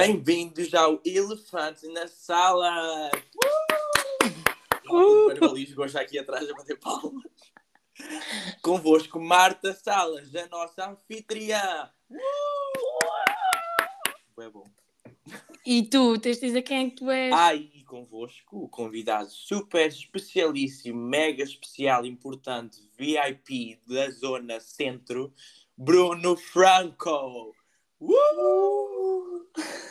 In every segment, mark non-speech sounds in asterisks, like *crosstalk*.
Bem-vindos ao Elefante na Sala! Uh! O Marvalis gosta aqui atrás a bater palmas. Convosco, Marta Salas, a nossa anfitriã. Uh! É bom. E tu, tens de dizer quem é que tu és? Ai, e convosco, o convidado super especialíssimo, mega especial, importante, VIP da Zona Centro, Bruno Franco. Uh!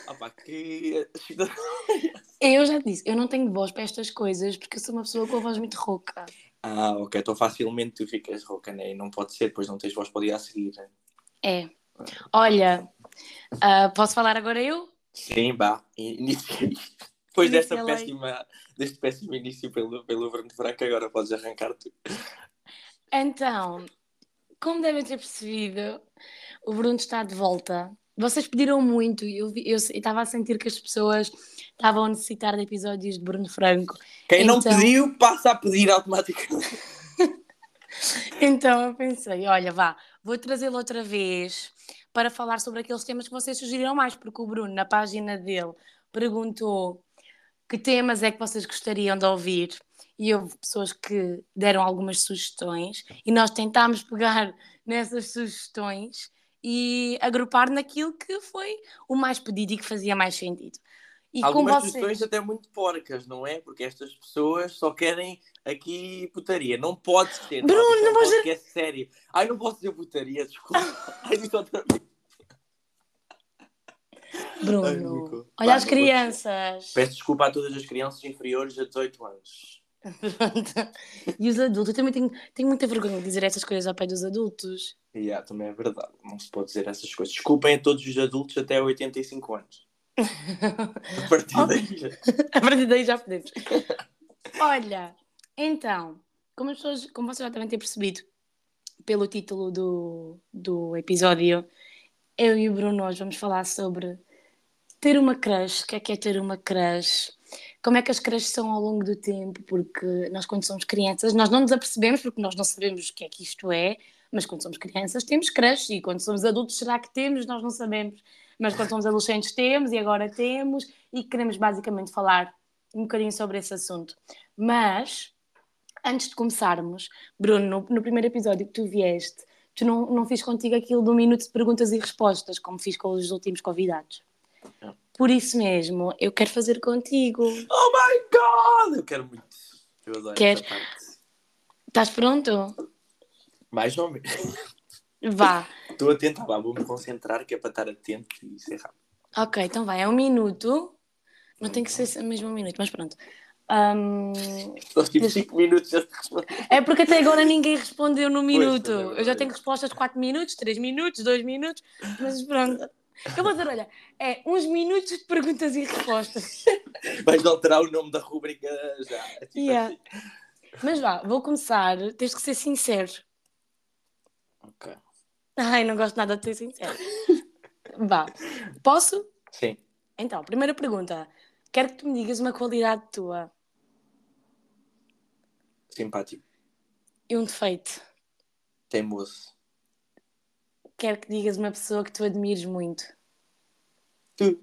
Opa, que. *laughs* Eu já te disse, eu não tenho voz para estas coisas porque eu sou uma pessoa com a voz muito rouca. Ah, ok, então facilmente tu ficas rouca, né? Não pode ser, depois não tens voz para o dia a seguir. né? É. Olha, ah, posso falar agora eu? Sim, vá, inicia isto. Depois desta Inicia lá. péssima, deste péssimo início pelo, pelo Bruno Franco, agora podes arrancar tu. Então, como devem ter percebido, o Bruno está de volta. Vocês pediram muito e eu estava a sentir que as pessoas estavam a necessitar de episódios de Bruno Franco. Quem não Então- pediu, passa a pedir automaticamente. *laughs* *laughs* Então eu pensei, olha, vá, vou trazê-lo outra vez para falar sobre aqueles temas que vocês sugeriram mais, porque o Bruno, na página dele, perguntou que temas é que vocês gostariam de ouvir e houve pessoas que deram algumas sugestões e nós tentámos pegar *laughs* nessas sugestões e agrupar naquilo que foi o mais pedido e que fazia mais sentido. E Algumas vocês... sugestões até muito porcas, não é? Porque estas pessoas só querem aqui putaria. Não pode ser. Bruno, é um não vais- podcast sério. Ai, não posso dizer putaria, desculpa. *laughs* Ai, disse outra vez. Bruno, olha as crianças. Peço desculpa a todas as crianças inferiores a 18 anos. *laughs* E os adultos, eu também tenho, tenho muita vergonha de dizer essas coisas ao pé dos adultos. Yeah, também é verdade. Não se pode dizer essas coisas. Desculpem a todos os adultos até 85 anos. *laughs* A partir daí. já- A partir daí já podemos. Olha, então, como, as pessoas, como vocês já devem ter percebido pelo título do, do episódio, eu e o Bruno hoje vamos falar sobre ter uma crush, o que é que é ter uma crush, como é que as crushes são ao longo do tempo, porque nós quando somos crianças, nós não nos apercebemos porque nós não sabemos o que é que isto é, mas quando somos crianças temos crush e quando somos adultos será que temos? Nós não sabemos. Mas quando somos adolescentes temos e agora temos e queremos basicamente falar um bocadinho sobre esse assunto. Mas, antes de começarmos, Bruno, no, no primeiro episódio que tu vieste, tu não, não fiz contigo aquilo de um minuto de perguntas e respostas, como fiz com os últimos convidados. Não. Por isso mesmo, eu quero fazer contigo. Oh my god! Eu quero muito. Eu adoro Quer? essa parte. Estás pronto? Mais ou menos. Vá. *laughs* Estou atento, vá, vou-me concentrar que é para estar atento e ser rápido. Ok, então vai, é um minuto. Não tem que ser mesmo um minuto, mas pronto. Ahm, Só tive Deixa- 5 minutos já. É porque até agora ninguém respondeu no minuto. também é eu já tenho respostas de 4 minutos, 3 minutos, 2 minutos, mas pronto. Eu vou dizer, olha, é uns minutos de perguntas e respostas. Vais alterar o nome da rubrica já. Tipo Yeah. assim. Mas vá, vou começar. Tens que ser sincero. Ok. Ai, não gosto nada de ser sincero. Vá. Posso? Sim. Então, primeira pergunta. Quero que tu me digas uma qualidade tua Simpático. e um defeito. Teimoso. Quero que digas uma pessoa que tu admires muito. Tu.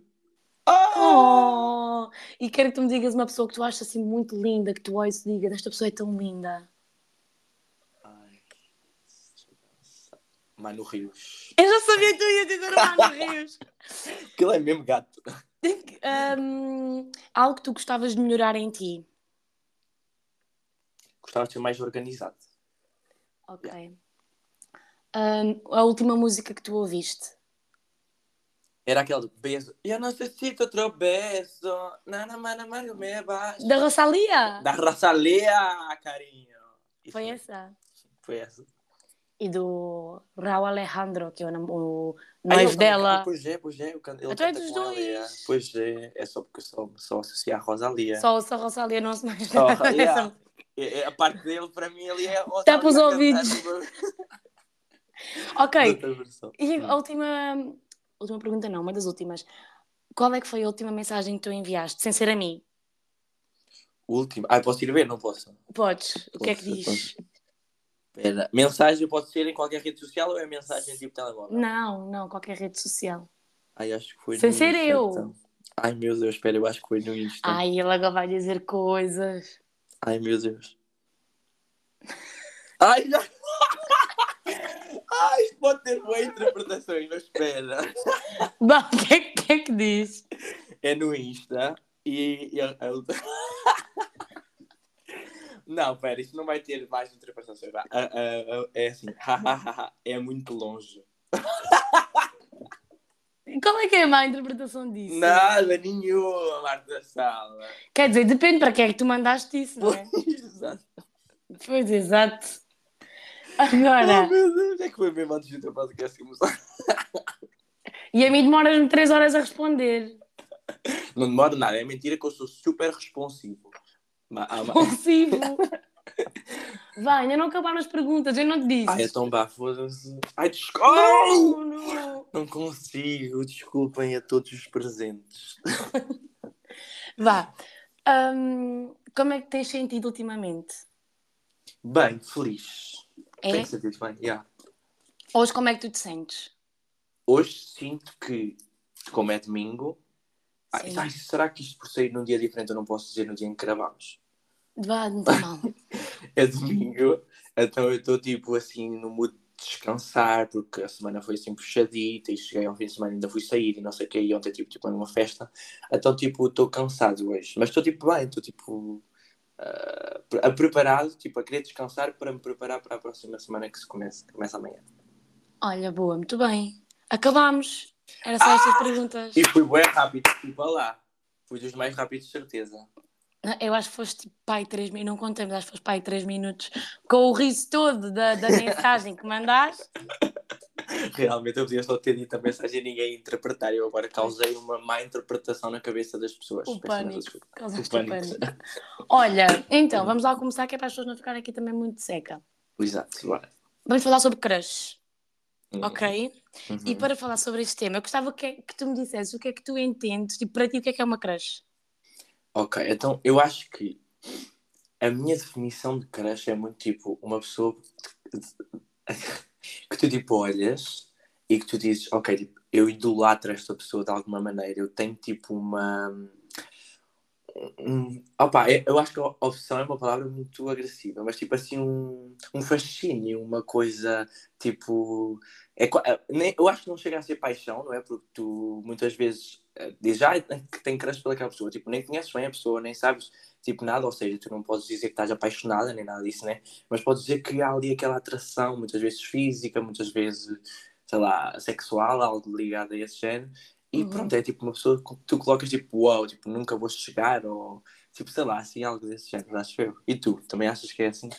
Oh! Oh! E quero que tu me digas uma pessoa que tu achas assim muito linda, que tu olhas e digas, esta pessoa é tão linda. Ai. Mano Rios. Eu já sabia que tu ia dizer o Mano *laughs* Rios. Aquilo é mesmo gato. Hum, algo que tu gostavas de melhorar em ti. Gostava de ser mais organizado. Ok. Hum, a última música que tu ouviste. Era aquele do beijo. Eu necessito outro beijo. Nana, mana, mana, me baixo. Da Rosalia? Da Rosalia, carinho. Isso Foi essa. Foi essa. E do Raul Alejandro, que é o, noivo ele dela. Pois é, pois é. Ele Então é dos dois. Pois é, é só porque eu só, só associo a Rosalia. Só, só Rosalia não se mais Só, *laughs* yeah. É- é A parte dele, para mim, ali é Rosalia. Tapa os ouvidos. *laughs* Ok. E Hum. a última, última pergunta não, uma das últimas. Qual é que foi a última mensagem que tu enviaste, sem ser a mim? O último. Ah, posso ir ver? Não posso. Podes, o que é que diz? Espera. Mensagem pode ser em qualquer rede social ou é mensagem tipo telemóvel? Não, não, qualquer rede social. Ai, acho que foi Sem ser Insta, eu. então. Ai, meu Deus, espera, eu acho que foi no Insta. Ai, Ai, ele agora vai dizer coisas. meu Deus. Ai, já... *laughs* Ai, isto pode ter boas interpretações, mas espera. *laughs* O que, é, que é que diz? É no Insta e... e a- a- *laughs* Não, pera, isto não vai ter mais interpretações. É assim, é muito longe. *laughs* Qual é que é a má interpretação disso? Nada, nenhuma, Marta Sala. Quer dizer, depende para quem é que tu mandaste isso, não é? Exato. Pois, exato. Oh, Agora, meu Deus, é que foi mesmo antes de ter podcast começar. e a mim demoras-me 3 horas a responder. Não demora nada, é mentira que eu sou super responsivo. Ah, Compulsivo. *laughs* Vai, ainda não acabaram as perguntas, eu não te disse. Ai, então vá, foda-se. Ai, desculpa! Não, não. Não consigo, desculpem a todos os presentes. *laughs* Vá. Hum, como é que tens sentido ultimamente? Bem, feliz. É? Tem que ser bem, yeah. Hoje como é que tu te sentes? Hoje sinto que, como é domingo, ai, Sim. ai, será que isto por sair num dia diferente eu não posso dizer no dia em que gravamos? Vá, não está mal. *laughs* É domingo, então eu estou tipo assim no mood de descansar, porque a semana foi assim puxadita e cheguei ao fim de semana e ainda fui sair e não sei o que, e ontem tipo, tipo numa festa, então tipo estou cansado hoje, mas estou tipo bem, estou tipo ah, a preparado, tipo a querer descansar para me preparar para a próxima semana que se começa, que começa amanhã. Olha, boa, muito bem. Acabámos. Era só estas perguntas. E fui bem rápido, tipo lá, fui dos mais rápidos certeza. Não, Eu acho que foste pai 3 minutos, não contei, mas acho que foste pai 3 minutos com o riso todo da, da mensagem que mandaste. Realmente eu podia só ter dito a mensagem e ninguém interpretar. Eu agora causei uma má interpretação na cabeça das pessoas. O pânico. Causaste O pânico. pânico. Olha, então, vamos lá começar, que é para as pessoas não ficarem aqui também muito seca. Exato, bora. Vamos falar sobre crush, Uhum. ok? Uhum. E para falar sobre este tema, eu gostava que, que tu me dissesse o que é que tu entendes, tipo, para ti, o que é que é uma crush? Ok, então eu acho que a minha definição de crush é muito tipo uma pessoa que tu tipo olhas e que tu dizes, ok, tipo, eu idolatro esta pessoa de alguma maneira, eu tenho tipo uma. Um, opa, eu- eu acho que a opção é uma palavra muito agressiva, mas tipo assim um, um fascínio, uma coisa tipo. É, é, eu acho que não chega a ser paixão, não é? Porque tu muitas vezes eh, dizes ah, que tem crush pelaquela pessoa, tipo, nem conheces bem a pessoa, nem sabes tipo nada, ou seja, tu não podes dizer que estás apaixonada nem nada disso, né? Mas podes dizer que há ali aquela atração, muitas vezes física, muitas vezes, sei lá, sexual, algo ligado a esse género. E Uhum. pronto, é tipo uma pessoa que tu colocas tipo, uau, tipo, nunca vou chegar, ou tipo, sei lá, assim, algo desse género, acho eu. E tu, também achas que é assim?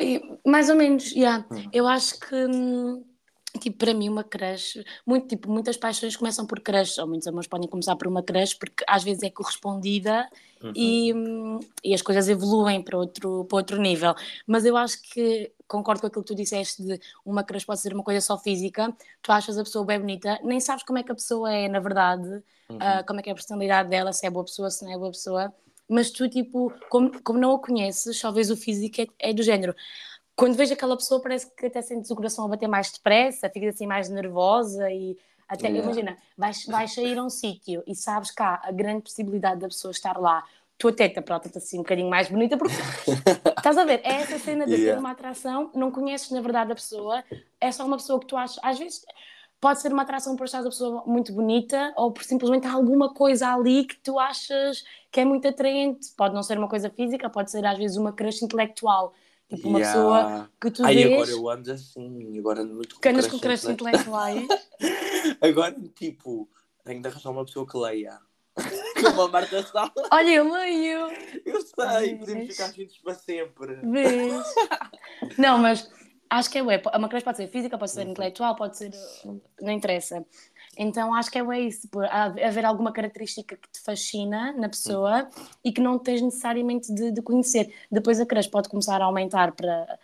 E- mais ou menos, yeah. Hum. Eu acho que, hum, tipo, para mim, uma crush, muito, tipo, muitas paixões começam por crush, ou muitos amores podem começar por uma crush, porque às vezes é correspondida Uhum. e, hum, e as coisas evoluem para outro, para outro nível. Mas eu acho que concordo com aquilo que tu disseste de uma crush pode ser uma coisa só física, tu achas a pessoa bem bonita, nem sabes como é que a pessoa é, na verdade, Uhum. ah, como é que é a personalidade dela, se é boa pessoa, se não é boa pessoa, mas tu, tipo, como, como não a conheces, vês o físico, é, é do género. Quando vejo aquela pessoa, parece que até sentes o coração a bater mais depressa, ficas assim mais nervosa e até, Yeah. imagina, vais, vais sair a um sítio e sabes que há a grande possibilidade da pessoa estar lá, tu até te aprotas assim um bocadinho mais bonita, porque *laughs* estás a ver, é essa cena de ter Yeah. uma atração, não conheces na verdade a pessoa, é só uma pessoa que tu achas, às vezes pode ser uma atração por achares a pessoa muito bonita ou por simplesmente alguma coisa ali que tu achas que é muito atraente. Pode não ser uma coisa física, pode ser às vezes uma crush intelectual. Tipo uma Yeah. pessoa que tu Ai, vês agora eu ando assim, agora ando muito que andas com crush crushes intelectual. intelectuais. *laughs* Agora, tipo, tenho de arranjar uma pessoa que leia. *laughs* Como a Marta Sala. Olha, eu leio. Eu sei, podemos ficar juntos para sempre. Vês? *laughs* Não, mas acho que é ué. Uma crush pode ser física, pode ser Uhum. intelectual, pode ser. Não interessa. Então acho que é isso. Por haver alguma característica que te fascina na pessoa e que não tens necessariamente de, de conhecer. Depois a crush pode começar a aumentar para,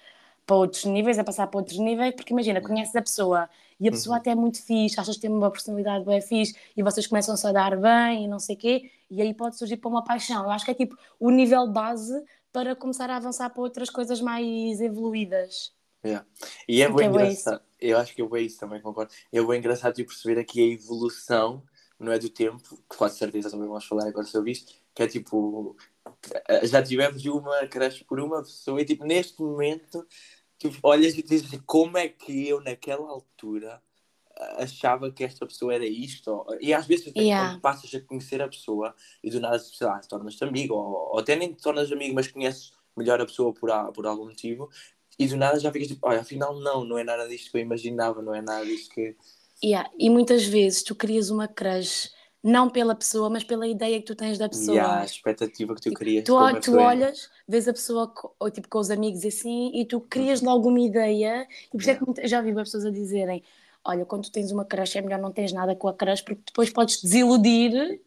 para outros níveis, a passar para outros níveis, porque imagina, conheces a pessoa e a pessoa Uhum. até é muito fixe, achas que tem uma personalidade bem fixe e vocês começam-se a dar bem e não sei o quê, e aí pode surgir para uma paixão. Eu acho que é tipo o nível base para começar a avançar para outras coisas mais evoluídas. Yeah. E é bem é engraçado. Eu acho que eu é isso também, concordo. É bem engraçado tipo, perceber aqui a evolução, não é do tempo, que com certeza também vamos falar agora sobre isto, que é tipo, já tivemos uma, cresce por uma pessoa e tipo, neste momento, tipo, olhas e dizes como é que eu naquela altura achava que esta pessoa era isto. E às vezes até Yeah. quando passas a conhecer a pessoa e do nada, sei lá, tornas-te amigo, ou, ou até nem te tornas amigo, mas conheces melhor a pessoa por, a- por algum motivo, e do nada já ficas tipo, olha, afinal não, não é nada disto que eu imaginava, não é nada disto que. Yeah, E muitas vezes tu crias uma crush não pela pessoa, mas pela ideia que tu tens da pessoa. Yeah, a expectativa que tu. Tu, ol- a tu é. olhas, vês a pessoa ou, tipo, com os amigos assim e tu crias logo uma ideia. E por isso é que já vi pessoas a dizerem: Olha, quando tu tens uma crush é melhor não tens nada com a crush porque depois podes desiludir.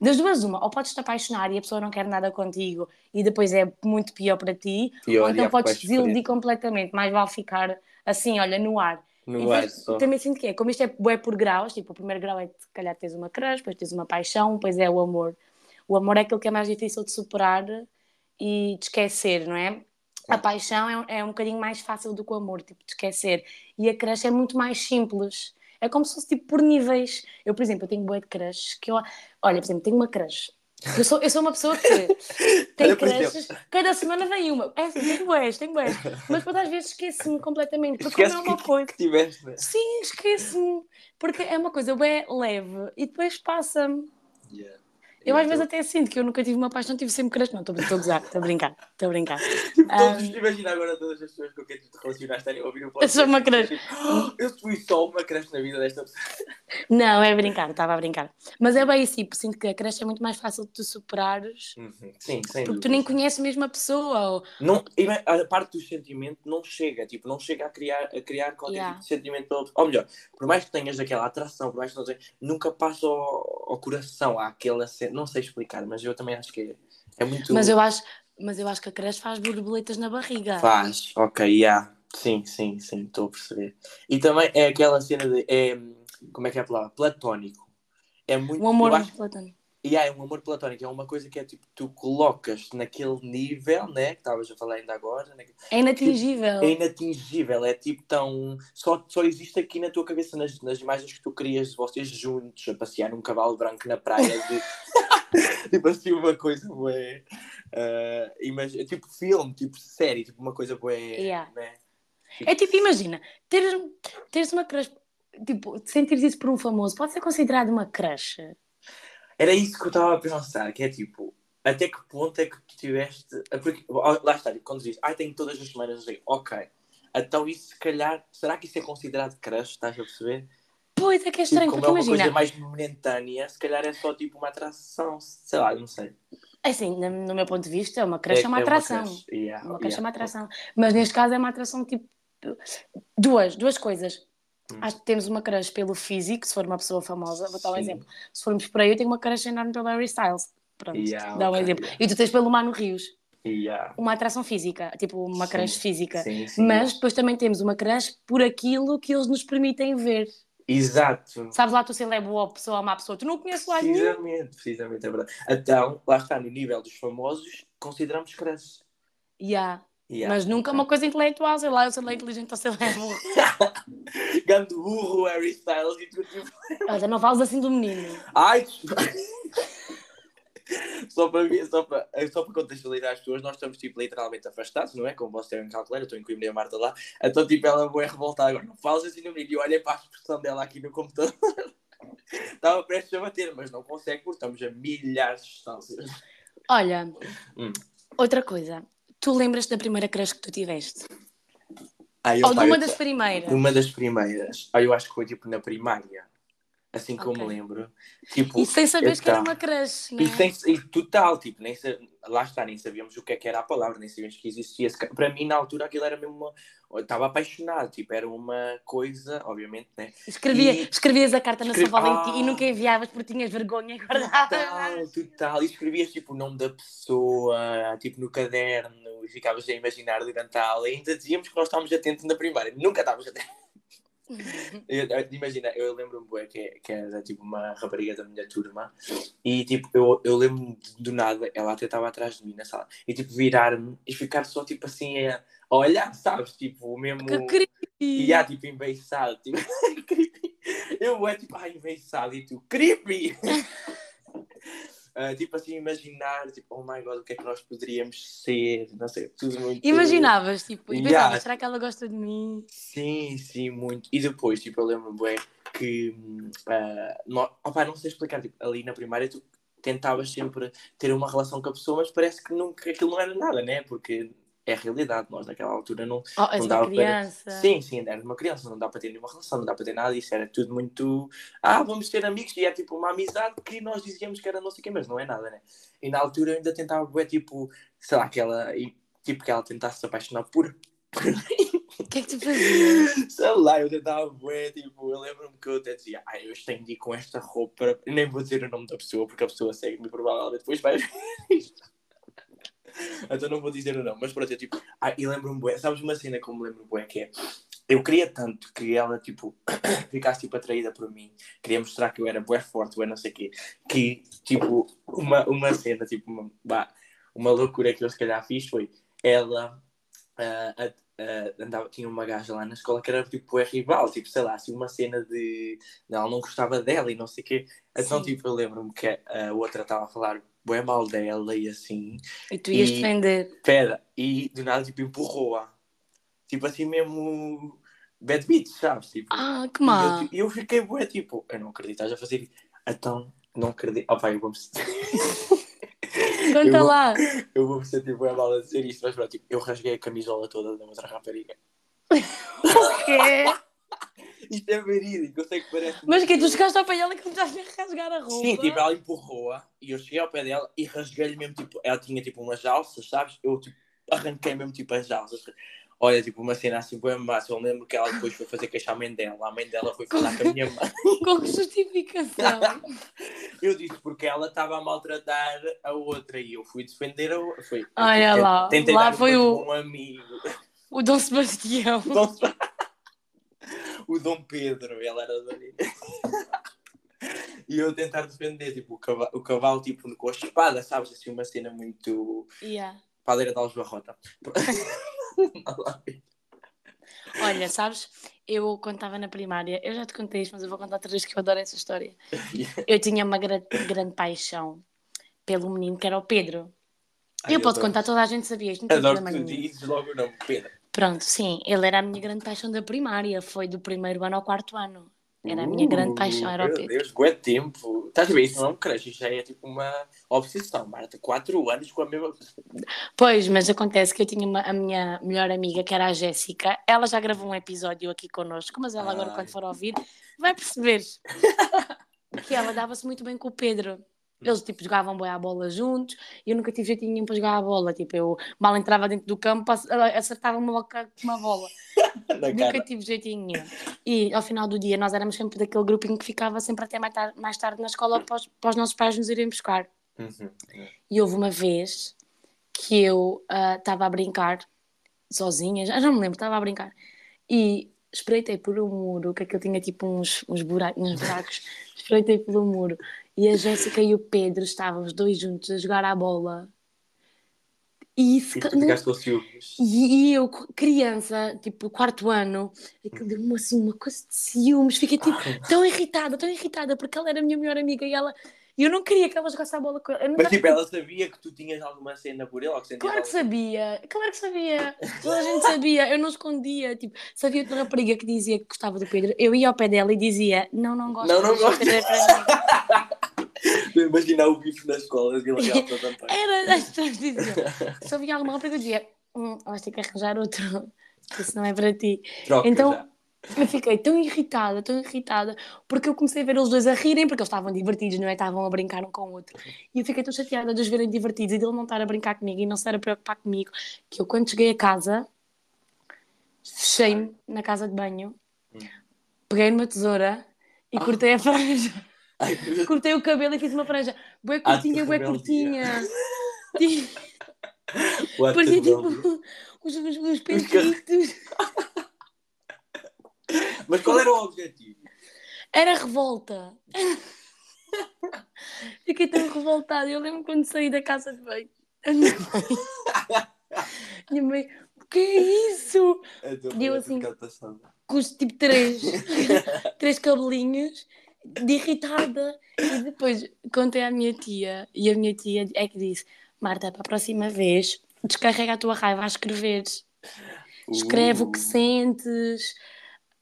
Das duas, uma, ou podes te apaixonar e a pessoa não quer nada contigo e depois é muito pior para ti, Pior, ou então podes desiludir completamente, mais vale ficar assim, olha, no ar. No ar só. também sinto que é, como isto é, é por graus, tipo, o primeiro grau é se calhar tens uma crush, depois tens uma paixão, depois é o amor. O amor é aquilo que é mais difícil de superar e de esquecer, não é? A paixão é, é um bocadinho mais fácil do que o amor, tipo, de esquecer. E a crush é muito mais simples. É como se fosse tipo por níveis. Eu, por exemplo, eu tenho boa de crush que eu. Olha, por exemplo, tenho uma crush. Eu sou, eu sou uma pessoa que *laughs* tem Olha, por crushes, cada semana vem uma. É assim, tenho boas, tenho boas. Mas depois às vezes esqueço-me completamente. Porque Esquece como é uma que, coisa. que tiveste, né? Sim, esqueço-me. Porque é uma coisa bem leve e depois passa-me. Yeah. Eu às vezes até sinto que eu nunca tive uma paixão, tive sempre crush. Não, estou a gozar, estou a brincar, estou a brincar. *laughs* Todos, Um, imagina agora todas as pessoas com quem tu te relacionaste a ouvir o Eu sou uma podcast. crush. Tipo, *gasps* "Oh, eu fui só uma crush na vida desta pessoa. Não, é brincar, estava a brincar. Mas é bem isso, tipo, sinto que a crush é muito mais fácil de tu superares Uhum. Sim, sem porque tu dúvida. nem conheces mesmo a pessoa. Ou... Não, a parte do sentimento não chega, tipo, não chega a criar, a criar qualquer Yeah. tipo de sentimento. Ou melhor, por mais que tenhas aquela atração, por mais que não tenhas, nunca passa ao, ao coração, àquela cena. Não sei explicar, mas eu também acho que é, é muito. Mas, eu acho, mas eu acho que a crush faz borboletas na barriga. Faz, ok, yeah. Sim, sim, sim, estou a perceber. E também é aquela cena de. É, como é que é a palavra? Platónico. É muito. Um amor acho, muito platônico. E é um amor platónico, é uma coisa que é tipo, tu colocas naquele nível, né? Que estavas a falar ainda agora, né? É inatingível. é inatingível, é tipo tão. Só, só existe aqui na tua cabeça, nas, nas imagens que tu crias de vocês juntos a passear num cavalo branco na praia. De... *laughs* tipo assim, uma coisa bué. Uh, imag... Tipo filme, tipo série, tipo uma coisa bué. Yeah. Né? É tipo, imagina, teres, teres uma crush, tipo, sentir isso por um famoso, pode ser considerado uma crush. Era isso que eu estava a pensar, que é tipo. Até que ponto é que tu tiveste. Porque, ó, lá está, quando dizes, ai, tenho todas as semanas, eu digo, ok. Então isso se calhar. Será que isso é considerado crush? Estás a perceber? Pois é que é Tipo, estranho, como porque é uma imagina, coisa mais momentânea, se calhar é só tipo uma atração, sei lá, não sei. assim, no meu ponto de vista, uma crush é, uma atração. crush, yeah, Uma crush é yeah. uma atração. Mas neste caso é uma atração tipo. Duas, duas coisas. Hum. Acho que temos uma crush pelo físico, se for uma pessoa famosa. Vou dar um Sim. exemplo. Se formos por aí, eu tenho uma crush enorme pelo Harry Styles. Pronto, Yeah, dá um ok, exemplo. yeah. E tu tens pelo Mano Rios. Yeah. Uma atração física, tipo uma Sim, crush física. Sim, sim. Mas depois também temos uma crush por aquilo que eles nos permitem ver. Exato. Sabes lá, tu se ele é boa pessoa ou má pessoa, tu não conheces lá nenhum. Precisamente, precisamente, é verdade. Então, lá está, no nível dos famosos, consideramos crush. Yeah. Yeah, Mas nunca ok. uma coisa intelectual, sei lá, eu se ele é inteligente ou se ele é burro. *laughs* Gando burro, Harry Styles e tudo. Olha, não falas assim do menino. Ai! só para ver, só para, só para contextualizar as pessoas, nós estamos tipo literalmente afastados, não é? Como vocês devem calcular, eu estou em Coimbra e a Marta lá. Então, tipo, ela vai revoltar agora. Não falas assim no menino. E olha para a expressão dela aqui no computador. *laughs* Estava prestes a bater, mas não consegue porque estamos a milhares de distâncias. Olha, Hum. outra coisa. Tu lembras da primeira crush que tu tiveste? Ai, eu, Ou de pá, uma eu- das primeiras? Uma das primeiras. Ah, eu acho que foi tipo na primária. Assim que eu Ok. me lembro. Tipo, E sem saberes que era então, uma crush, E, é? sem, e total, tipo, nem lá está, nem sabíamos o que é que era a palavra, nem sabíamos que existia. Para mim, na altura, aquilo era mesmo uma. Eu estava apaixonado, tipo, era uma coisa, obviamente, né? Escrevia, E- Escrevias a carta na sua Valentim Ah. e nunca enviavas porque tinhas vergonha e guardavas. Total, total. E escrevias tipo o nome da pessoa, tipo no caderno, e ficavas a imaginar durante a aula. E ainda dizíamos que nós estávamos atentos na primária, nunca estávamos atentos. *laughs* Eu- imagina, eu lembro-me que, que era tipo uma rapariga da minha turma e tipo, eu, eu lembro-me do nada, ela até estava atrás de mim na sala, e tipo virar-me e ficar só tipo assim a, olha, sabes, tipo, o mesmo. Que creepy. E há tipo embeiçado, tipo, *laughs* creepy. Eu é tipo, ai, embeiçado e tu, creepy! *laughs* Ah, tipo assim, imaginar, tipo, oh my god, o que é que nós poderíamos ser, não sei, tudo muito. Imaginavas, tipo, e Yeah. pensavas, será que ela gosta de mim? Sim, sim, muito. E depois, tipo, eu lembro-me bem que, hum, ah, nó- opá, não sei explicar, tipo, ali na primária tu tentavas sempre ter uma relação com a pessoa, mas parece que nunca, aquilo não era nada, né? Porque é a realidade, nós naquela altura não, Oh, não uma dava para... criança. Sim, sim, ainda era uma criança, não dá para ter nenhuma relação, não dá para ter nada disso, era tudo muito. Ah, vamos ser amigos, e é tipo uma amizade que nós dizíamos que era não sei o quê, mas não é nada, né? E na altura eu ainda tentava, bué, tipo, sei lá, que ela, tipo, que ela tentasse se apaixonar por. O que é que tu fazias? *laughs* sei lá, eu tentava, bué, tipo, eu lembro-me que eu até dizia, ah, eu tenho de ir com esta roupa, nem vou dizer o nome da pessoa, porque a pessoa segue-me, provavelmente depois vai ver isto. *laughs* Então não vou dizer o nome, mas pronto, eu tipo, ah, e lembro-me, bué, sabes uma cena que eu me lembro, bué, que é, eu queria tanto que ela, tipo, *coughs* ficasse, tipo, atraída por mim, queria mostrar que eu era bué forte, bué não sei o quê, que, tipo, uma, uma cena, tipo, uma, bah, uma loucura que eu se calhar fiz foi, ela a- ah, andava, tinha uma gaja lá na escola que era, tipo, é rival, tipo, sei lá, assim, uma cena de, ela não gostava dela e não sei o quê, então, Sim. tipo, eu lembro-me que a outra estava a falar bué mal dela e assim, E tu ias E- defender. Pera, e do nada tipo empurrou-a. Tipo assim mesmo bad beats, sabes? Tipo, Ah, que e má. eu, eu fiquei bué, tipo, eu não acredito, estás a fazer isso. Então, não acredito. Oh, vai, eu vou-me *laughs* Conta eu vou- lá. *laughs* eu vou-me sentir bué mal a dizer isto, mas pronto, tipo, eu rasguei a camisola toda da outra rapariga. *laughs* O quê? Isto é verídico, eu sei que parece. Mas que tu chegaste ao pé dela que me estás a rasgar a roupa? Sim, tipo, ela empurrou-a e eu cheguei ao pé dela e rasguei-lhe mesmo, tipo, ela tinha tipo umas alças, sabes? Eu tipo, arranquei mesmo tipo as alças. Olha, tipo, uma cena assim, bem massa. Eu lembro que ela depois foi fazer queixa à mãe dela. A mãe dela foi falar com a minha mãe. *laughs* Com que justificação? Eu disse porque ela estava a maltratar a outra e eu fui defender a outra. Foi, Olha lá, tentei lá foi o- um amigo. O Dom Sebastião. Dom, *laughs* o Dom Pedro, ele era da E eu tentar defender, tipo, o cavalo, o cavalo tipo, com a espada, sabes? Assim, uma cena muito. Yeah. Padeira de Aljubarrota. *laughs* Olha, sabes, eu quando estava na primária, eu já te contei isto, mas eu vou contar outra vez que eu adoro essa história. *laughs* Eu tinha uma gra- grande paixão pelo menino que era o Pedro. Ai, eu posso adoro. contar, toda a gente sabia isto, não tem Adoro problema tu nenhum. dizes logo o nome, Pedro. Pronto, sim, ele era a minha grande paixão da primária, foi do primeiro ano ao quarto ano. Era a minha grande paixão, era o Meu. Deus, quanto tempo. Estás a ver? Isso não é um crush, já é tipo uma obsessão, Marta. Quatro anos com a mesma pessoa. Pois, mas acontece que eu tinha uma- a minha melhor amiga, que era a Jéssica, ela já gravou um episódio aqui connosco, mas ela agora, Ai. quando for ouvir, vai perceber *laughs* que ela dava-se muito bem com o Pedro. Eles, tipo, jogavam bem à bola juntos e eu nunca tive jeitinho nenhum para jogar a bola. Tipo, eu mal entrava dentro do campo, ace- acertava-me logo com uma bola. *laughs* Nunca tive jeitinho nenhum. E ao final do dia, nós éramos sempre daquele grupinho que ficava sempre até mais tarde, mais tarde na escola para os, para os nossos pais nos irem buscar. Uhum. E houve uma vez que eu ah, estava a brincar sozinha, já não me lembro, estava a brincar. E espreitei por um muro, que aquilo tinha tipo uns, uns, buracos, uns buracos. *laughs* espreitei pelo muro. E a Jéssica e o Pedro estavam os dois juntos a jogar à bola. E, isso, E e, e eu, criança, tipo, quarto ano, aquilo deu-me assim uma coisa de ciúmes. Fiquei tipo tão irritada, tão irritada, porque ela era a minha melhor amiga e ela. E eu não queria que ela jogasse a bola com ela. Mas tipo, ela sabia que tu tinhas alguma cena por ele ou que Claro que sabia, claro que sabia. Toda a gente sabia, eu não escondia. Tipo, sabia outra rapariga que dizia que gostava do Pedro. Eu ia ao pé dela e dizia: Não, não gosto. Não, não gosto." Pedro é para mim." Imagina o bife na escola, para António. Era, as pessoas diziam. Se eu via alguma rapariga, eu dizia: hum, Vais ter que arranjar outro, que isso não é para ti. Troca Então- já. Eu fiquei tão irritada, tão irritada, porque eu comecei a ver eles dois a rirem, porque eles estavam divertidos, não é? Estavam a brincar um com o outro. E eu fiquei tão chateada de os verem divertidos e dele não estar a brincar comigo e não estar a preocupar comigo, que eu, quando cheguei a casa, fechei-me na casa de banho, Hum. peguei numa tesoura e Ah. cortei a franja. Cortei o cabelo e fiz uma franja. Bué curtinha, bué curtinha. *laughs* Parecia tipo *laughs* os, os, os peitos. *laughs* Mas qual era o objetivo? Era revolta. Fiquei tão revoltada. Eu lembro quando saí da casa de banho. A minha mãe. Minha mãe. que é isso? Deu mãe é assim-. Com os tipo três, três cabelinhos de irritada. E depois contei à minha tia, e a minha tia é que disse: Marta, para a próxima vez, descarrega a tua raiva a escrever. Escreve o que Uh, sentes.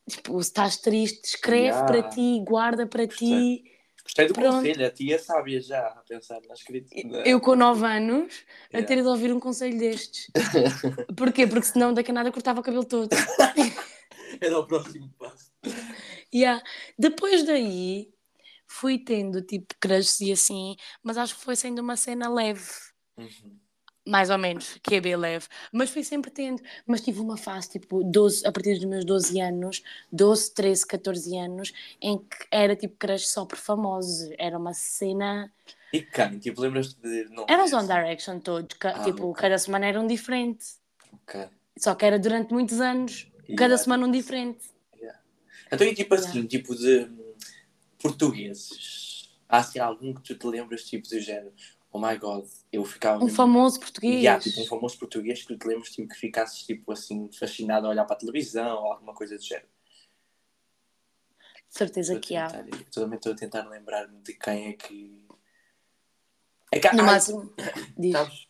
Tipo, se estás triste, escreve Yeah. para ti, guarda para ti. Gostei do Pronto. conselho, a tia sábia já a pensar na escrita. Eu com 9 anos a Yeah. ter de ouvir um conselho destes. *laughs* Porquê? Porque senão daqui a nada cortava o cabelo todo. *laughs* Era o próximo passo. Yeah. Depois daí fui tendo tipo crushes e assim, mas acho que foi sendo uma cena leve. Uhum. Mais ou menos, que é bem leve. Mas fui sempre tendo. Mas tive uma fase, tipo, 12, a partir dos meus 12 anos, 12, 13, 14 anos, em que era tipo crush só por famosos. Era uma cena. E quem? Tipo, lembras-te de. Não, Eram os One Direction todos. ca- Ah, tipo, ok. cada semana era um diferente. Ok. Só que era durante muitos anos. Cada Yeah. semana um diferente. Então, e tipo Yeah. assim, tipo de hum, portugueses? Há assim algum que tu te lembras, tipo, do género? Oh my god, eu ficava. Um mesmo- famoso português. E há, tipo, um famoso português que tu te lembras, tipo, que ficasses, tipo, assim, fascinado a olhar para a televisão ou alguma coisa do género. De certeza que há. tentar- eu também estou a tentar lembrar-me de quem é que. É que há- No há- máximo. *coughs* Sabes?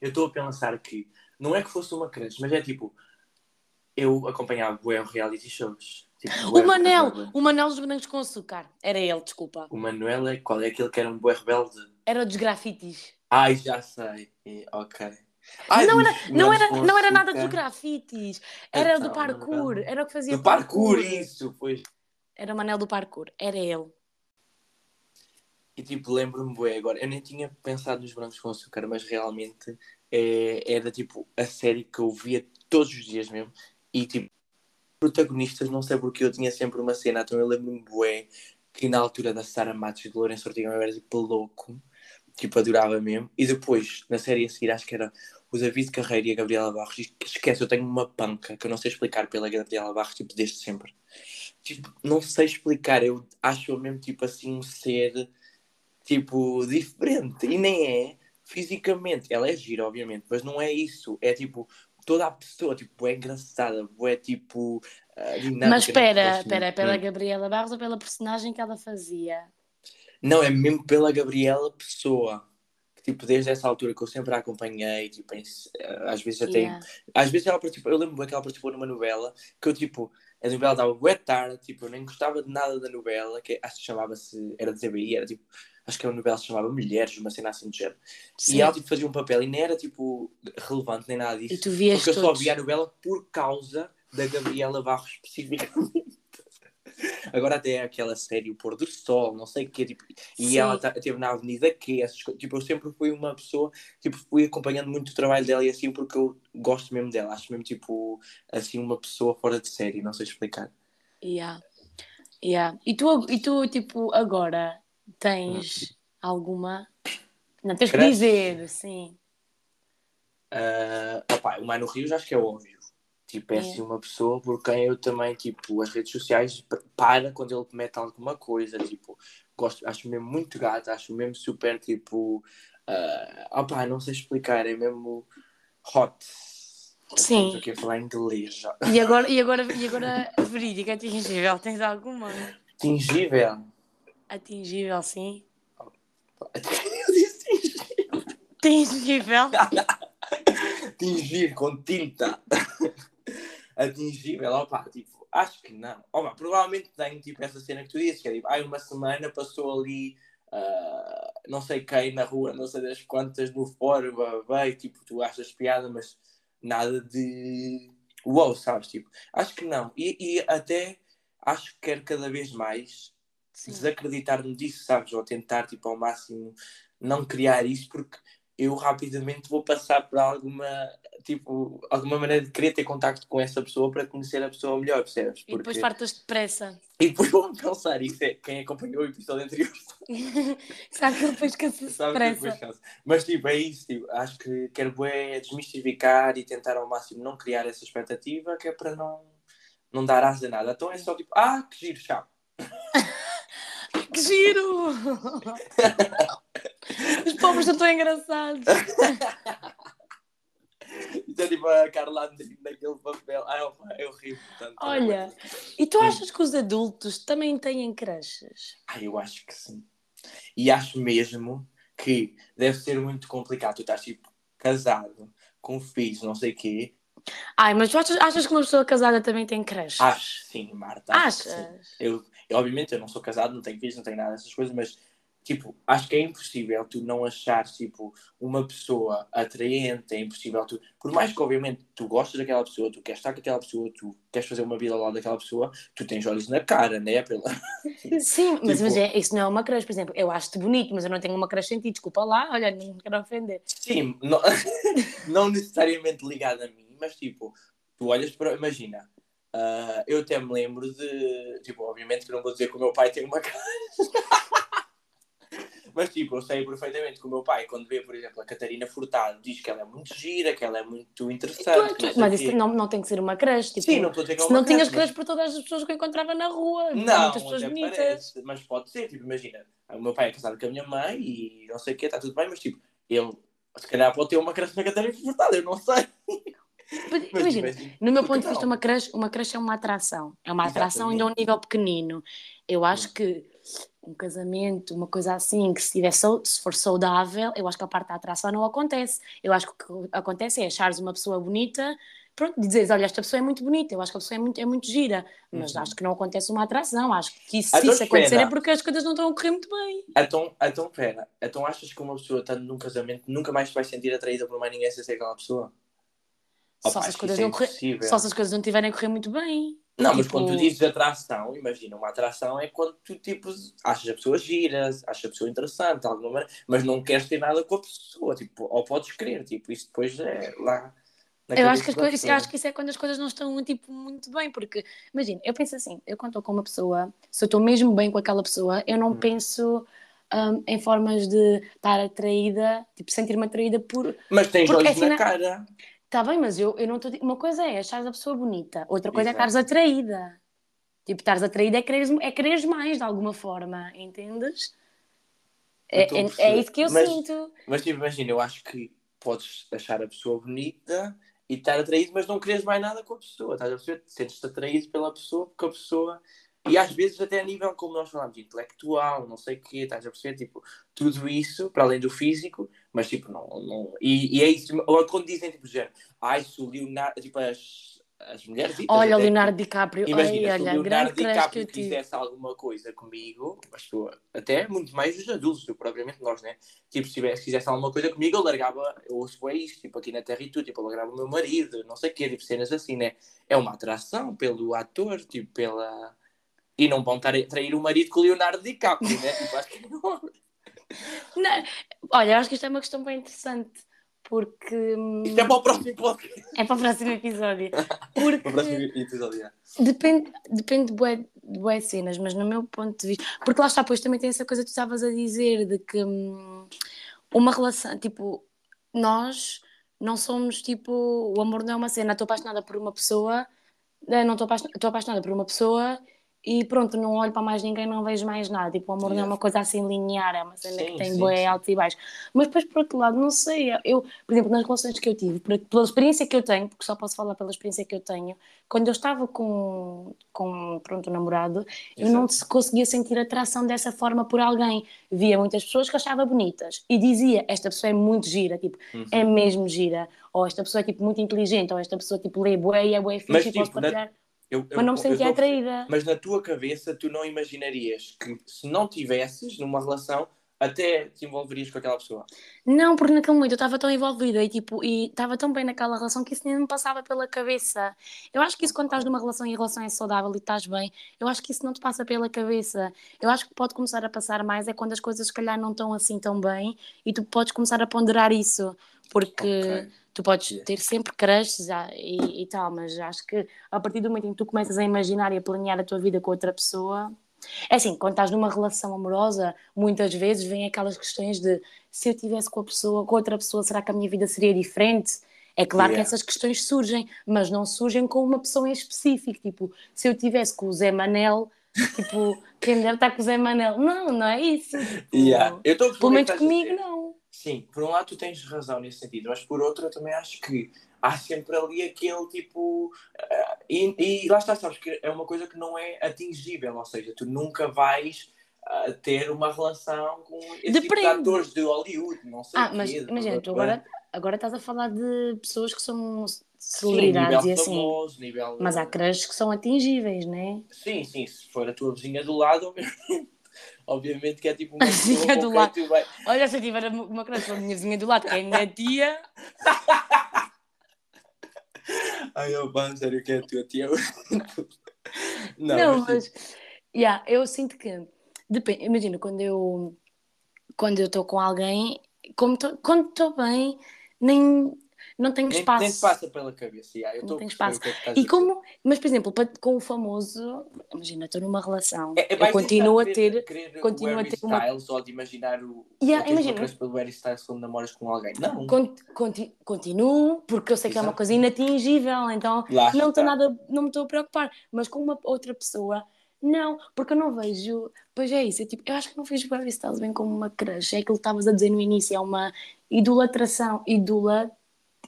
Eu estou a pensar que não é que fosse uma crush, mas é tipo, eu acompanhava bué reality shows. Tipo, O Manel, rebelde. o Manel dos Brancos com Açúcar. Era ele, desculpa. O Manuel é qual é aquele que era um bué rebelde? Era o dos grafites. Ai, já sei. Ok. Ai, não, era, não, era, não era nada dos Açúcar. grafites. Era Então, do parkour. Era o que fazia Do parkour, isso, pois. Era o Manel do parkour. Era ele. E tipo, lembro-me agora. Eu nem tinha pensado nos Brancos com Açúcar, mas realmente é, era tipo a série que eu via todos os dias mesmo. E tipo, protagonistas, não sei porque eu tinha sempre uma cena. Então eu lembro-me bué que na altura da Sara Matos e do Lourenço Ortigão eu era tipo louco. Tipo, adorava mesmo. E depois, na série a seguir, acho que era o David Carreira e a Gabriela Barros. Esquece, eu tenho uma panca que eu não sei explicar pela Gabriela Barros, tipo, desde sempre. Tipo, não sei explicar. Eu acho mesmo, tipo, assim, um ser tipo, diferente. E nem é fisicamente. Ela é gira, obviamente, mas não é isso. É tipo, toda a pessoa, tipo, é engraçada, é tipo. ah, dinâmica, Mas espera, espera, é pela Hum. Gabriela Barros ou pela personagem que ela fazia? Não, é mesmo pela Gabriela Pessoa. Que, Tipo, desde essa altura que eu sempre a acompanhei, tipo, em- às vezes até. Yeah. Às vezes ela participou, eu lembro bem que ela participou numa novela que eu, tipo, a novela dava bué tarde, tipo, eu nem gostava de nada da novela, que acho que chamava-se, era de ZBI, era tipo, acho que a novela se chamava Mulheres, uma cena assim de género. Sim. E ela tipo, fazia um papel e nem era tipo relevante nem nada disso. E tu vias porque eu só todos. via a novela por causa da Gabriela Barros especificamente. Agora até é aquela série O Pôr do Sol, não sei o quê, tipo, e Sim. ela tá- teve na Avenida Q, essas coisas. Tipo, eu sempre fui uma pessoa, tipo, fui acompanhando muito o trabalho dela e assim porque eu gosto mesmo dela. Acho mesmo, tipo, assim, uma pessoa fora de série, não sei explicar. Yeah. Yeah. E, tu, e tu, tipo, agora tens alguma. Não, tens que Crush? dizer, sim. Ah, opá, o Mano Rios acho que é óbvio. Tipo, é É. assim uma pessoa por quem eu também, tipo, as redes sociais p- para quando ele mete alguma coisa, tipo, gosto, acho mesmo muito gato, acho mesmo super, tipo, ah, opá, não sei explicar, é mesmo hot. Sim. Estou aqui a falar inglês já. E agora, e agora, e agora verídica, atingível, tens alguma? Tingível. Atingível, sim. *laughs* Atingível. Tingir com tinta. Atingível, opá, tipo, acho que não. Opa, provavelmente tenho tipo essa cena que tu disse, que é tipo, ai, uma semana passou ali, ah, não sei quem na rua, não sei das quantas, no fórum, e tipo, tu achas piada, mas nada de uau, sabes? Tipo, acho que não. E, e até acho que quero cada vez mais Sim. desacreditar-me disso, sabes? Ou tentar, tipo, ao máximo não criar isso, porque eu rapidamente vou passar por alguma, tipo, alguma maneira de querer ter contacto com essa pessoa para conhecer a pessoa melhor, percebes? E depois Porque- fartas depressa. *laughs* e depois vou pensar, isso é quem acompanhou o episódio anterior *laughs* Sabe que ele depois cansa-se depressa. Mas tipo, é isso, tipo, acho que quero bué desmistificar e tentar ao máximo não criar essa expectativa que é para não, não dar asa a nada. Então é só tipo, ah, que giro, tchau. *laughs* Que giro! Os pobres são tão engraçados. É tipo a Carla Andrino naquele papel. Ah, é horrível. Tanto, Olha, e tu achas que os adultos também têm crushes? Ah, eu acho que sim. E acho mesmo que deve ser muito complicado. Tu estás tipo casado, com filhos, não sei o quê. Ai, mas tu achas, achas que uma pessoa casada também tem crushes? Acho sim, Marta. acho Achas? Eu, eu, obviamente, eu não sou casado, não tenho filhos, não tenho nada dessas coisas, mas tipo, acho que é impossível tu não achares tipo uma pessoa atraente, é impossível tu, por mais que obviamente tu gostes daquela pessoa, tu queres estar com aquela pessoa, tu queres fazer uma vida lado daquela pessoa, tu tens olhos na cara, né? Pela... *laughs* Sim, mas, Tipo- mas é, isso não é uma crush, por exemplo. Eu acho-te bonito, mas eu não tenho uma crush em ti. Desculpa lá, olha, não quero ofender. Sim, não, *laughs* não necessariamente ligado a mim, mas tipo, tu olhas para. Imagina, ah, eu até me lembro de. Tipo, obviamente que não vou dizer que o meu pai tem uma *laughs* cara. Mas tipo, eu sei perfeitamente que o meu pai, quando vê, por exemplo, a Catarina Furtado, diz que ela é muito gira, que ela é muito interessante. Tu- tu- mas quê. isso não, não tem que ser uma crush. Tipo, Sim, não estou a dizer que é se uma não tinhas crush, mas- crush por todas as pessoas que eu encontrava na rua, Não, muitas pessoas até bonitas. parece, mas pode ser, tipo, imagina, o meu pai é casado com a minha mãe e não sei o que, está tudo bem, mas tipo, ele se calhar pode ter uma crush na Catarina Furtado, eu não sei. Mas, Mas, Imagina, assim, no meu ponto de vista, uma crush, uma crush é uma atração. É uma atração ainda a um Exatamente. nível pequenino. Eu acho Hum. que um casamento, uma coisa assim, que se, tiver se for saudável, eu acho que a parte da atração não acontece. Eu acho que o que acontece é achares uma pessoa bonita, pronto, dizeres, olha, esta pessoa é muito bonita, eu acho que a pessoa é muito, é muito gira, mas Uhum. acho que não acontece uma atração. Acho que isso, Ah, se então isso acontecer é porque as coisas não estão a correr muito bem. Então, então, pera, então achas que uma pessoa estando num casamento nunca mais se vai sentir atraída por mais ninguém sem ser aquela pessoa? Só se as coisas é não correr-. Só se as coisas não tiverem a correr muito bem. Não, mas tipo- quando tu dizes atração, imagina, uma atração é quando tu, tipo, achas a pessoa gira, achas a pessoa interessante, de alguma maneira, mas não queres ter nada com a pessoa, tipo, ou podes querer, tipo, isso depois é lá Eu acho, que as coisas, eu acho que isso é quando as coisas não estão tipo, muito bem, porque imagina, eu penso assim, eu quando estou com uma pessoa, se eu estou mesmo bem com aquela pessoa, eu não Hum. penso hum, em formas de estar atraída, tipo, sentir-me atraída por. Mas tens olhos assim na cara. Está bem, mas eu, eu não estou. Uma coisa é achares a pessoa bonita, outra coisa Exato. é estares atraída. Tipo, estares atraída é quereres, é quereres mais de alguma forma, entendes? É, a é, é isso que eu Mas- sinto. Mas tipo, imagina, eu acho que podes achar a pessoa bonita e estar atraído, mas não queres mais nada com a pessoa. Estás a perceber? Sentes-te atraído pela pessoa, porque a pessoa. E às vezes até a nível, como nós falamos, intelectual, não sei o quê, estás a perceber? Tipo, tudo isso, para além do físico, mas tipo, não. não... E, e é isso. Ou quando dizem, tipo, género, ai, se o Leonardo. Tipo, as, as mulheres. Olha, o até, Leonardo DiCaprio, Imagina, ai, se o olha, Leonardo DiCaprio eu fizesse alguma coisa comigo, mas tu, até muito mais os adultos que propriamente nós, né? Tipo, se tivesse, fizesse alguma coisa comigo, eu largava, eu ouço bem isto, tipo, aqui na Terra e tudo, tipo, eu largava o meu marido, não sei o quê, tipo, cenas assim, né? É uma atração pelo ator, tipo, pela... E não vão trair o marido com o Leonardo DiCaprio, né? Tipo, acho que não. Não, olha, acho que isto é uma questão bem interessante, porque hum, Isto é para o próximo podcast. é para o próximo episódio. *laughs* Para o próximo Porque episódio, já. depende, depende de bué cenas, mas no meu ponto de vista. Porque lá está, pois também tem essa coisa que tu estavas a dizer de que hum, uma relação, tipo, nós não somos tipo. O amor não é uma cena. Estou apaixonada por uma pessoa, eh, não estou apaixonada, estou apaixonada por uma pessoa. E pronto, não olho para mais ninguém, não vejo mais nada. Tipo, o amor não é Yeah. uma coisa assim linear, é uma cena Sim, que tem sim, bué sim. altos e baixos. Mas depois, por outro lado, não sei. Eu, por exemplo, nas relações que eu tive, pela experiência que eu tenho, porque só posso falar pela experiência que eu tenho, quando eu estava com, com pronto, um namorado, eu não se conseguia sentir atração dessa forma por alguém. Via muitas pessoas que achava bonitas e dizia: Esta pessoa é muito gira, tipo, Uhum. é mesmo gira. Ou esta pessoa é tipo, muito inteligente, ou esta pessoa tipo, lê bué e é bué fixe Mas, e posso tipo, na- partilhar. Eu- eu- Mas não me sentia perceber. atraída. Mas na tua cabeça tu não imaginarias que se não tivesses numa relação até te envolverias com aquela pessoa. Não, porque naquele momento eu estava tão envolvida e tipo, e estava tão bem naquela relação que isso nem me passava pela cabeça. Eu acho que isso quando estás numa relação e a relação é saudável e estás bem, eu acho que isso não te passa pela cabeça. Eu acho que pode começar a passar mais é quando as coisas se calhar não estão assim tão bem e tu podes começar a ponderar isso, porque Ok. tu podes Yeah. ter sempre crushes ah, e, e tal, mas acho que a partir do momento em que tu começas a imaginar e a planear a tua vida com outra pessoa, é assim, quando estás numa relação amorosa, muitas vezes vêm aquelas questões de se eu tivesse com a pessoa, com outra pessoa, será que a minha vida seria diferente? É claro Yeah. que essas questões surgem, mas não surgem com uma pessoa em específico. Tipo, se eu tivesse com o Zé Manel, tipo, quem deve estar com o Zé Manel? Não, não é isso. Tipo, Yeah. Eu Pelo menos comigo, não. Sim, por um lado tu tens razão nesse sentido, mas por outro eu também acho que há sempre ali aquele tipo. Uh, e, e, lá está, sabes que é uma coisa que não é atingível, ou seja, tu nunca vais uh, ter uma relação com esse tipo de atores de Hollywood, não sei. Ah, mas imagina, tu agora, agora estás a falar de pessoas que são celebridades sim, e assim. Famoso, nível... Mas há crushes que são atingíveis, não é? Sim, sim, se for a tua vizinha do lado, obviamente que é tipo *laughs* uma vizinha do lado. Vai... Olha, se eu tiver uma crush com a minha vizinha do lado, que é a minha tia. *laughs* Ai, eu bando, sério, que é a tua tia. *laughs* não, não, mas, mas yeah, eu sinto que depende, imagina, quando eu quando eu estou com alguém, como tô, quando estou bem, nem não tenho nem, espaço. Nem te passa pela cabeça. Yeah, eu não tenho espaço. É e como, mas, por exemplo, com o famoso, imagina, estou numa relação, é, é eu continuo a ter. Querer continuo a ter uma. Styles ou de imaginar o. Yeah, imagina. pelo Harry Styles quando namoras com alguém. Não. conti, continuo, porque eu sei que Exato. é uma coisa inatingível, então Lá não estou nada, não me estou a preocupar. Mas com uma outra pessoa. Não, porque eu não vejo. Pois é isso, é tipo, eu acho que não vejo o Harry Styles bem como uma crush. É aquilo que estavas a dizer no início, é uma idolatração, idolatração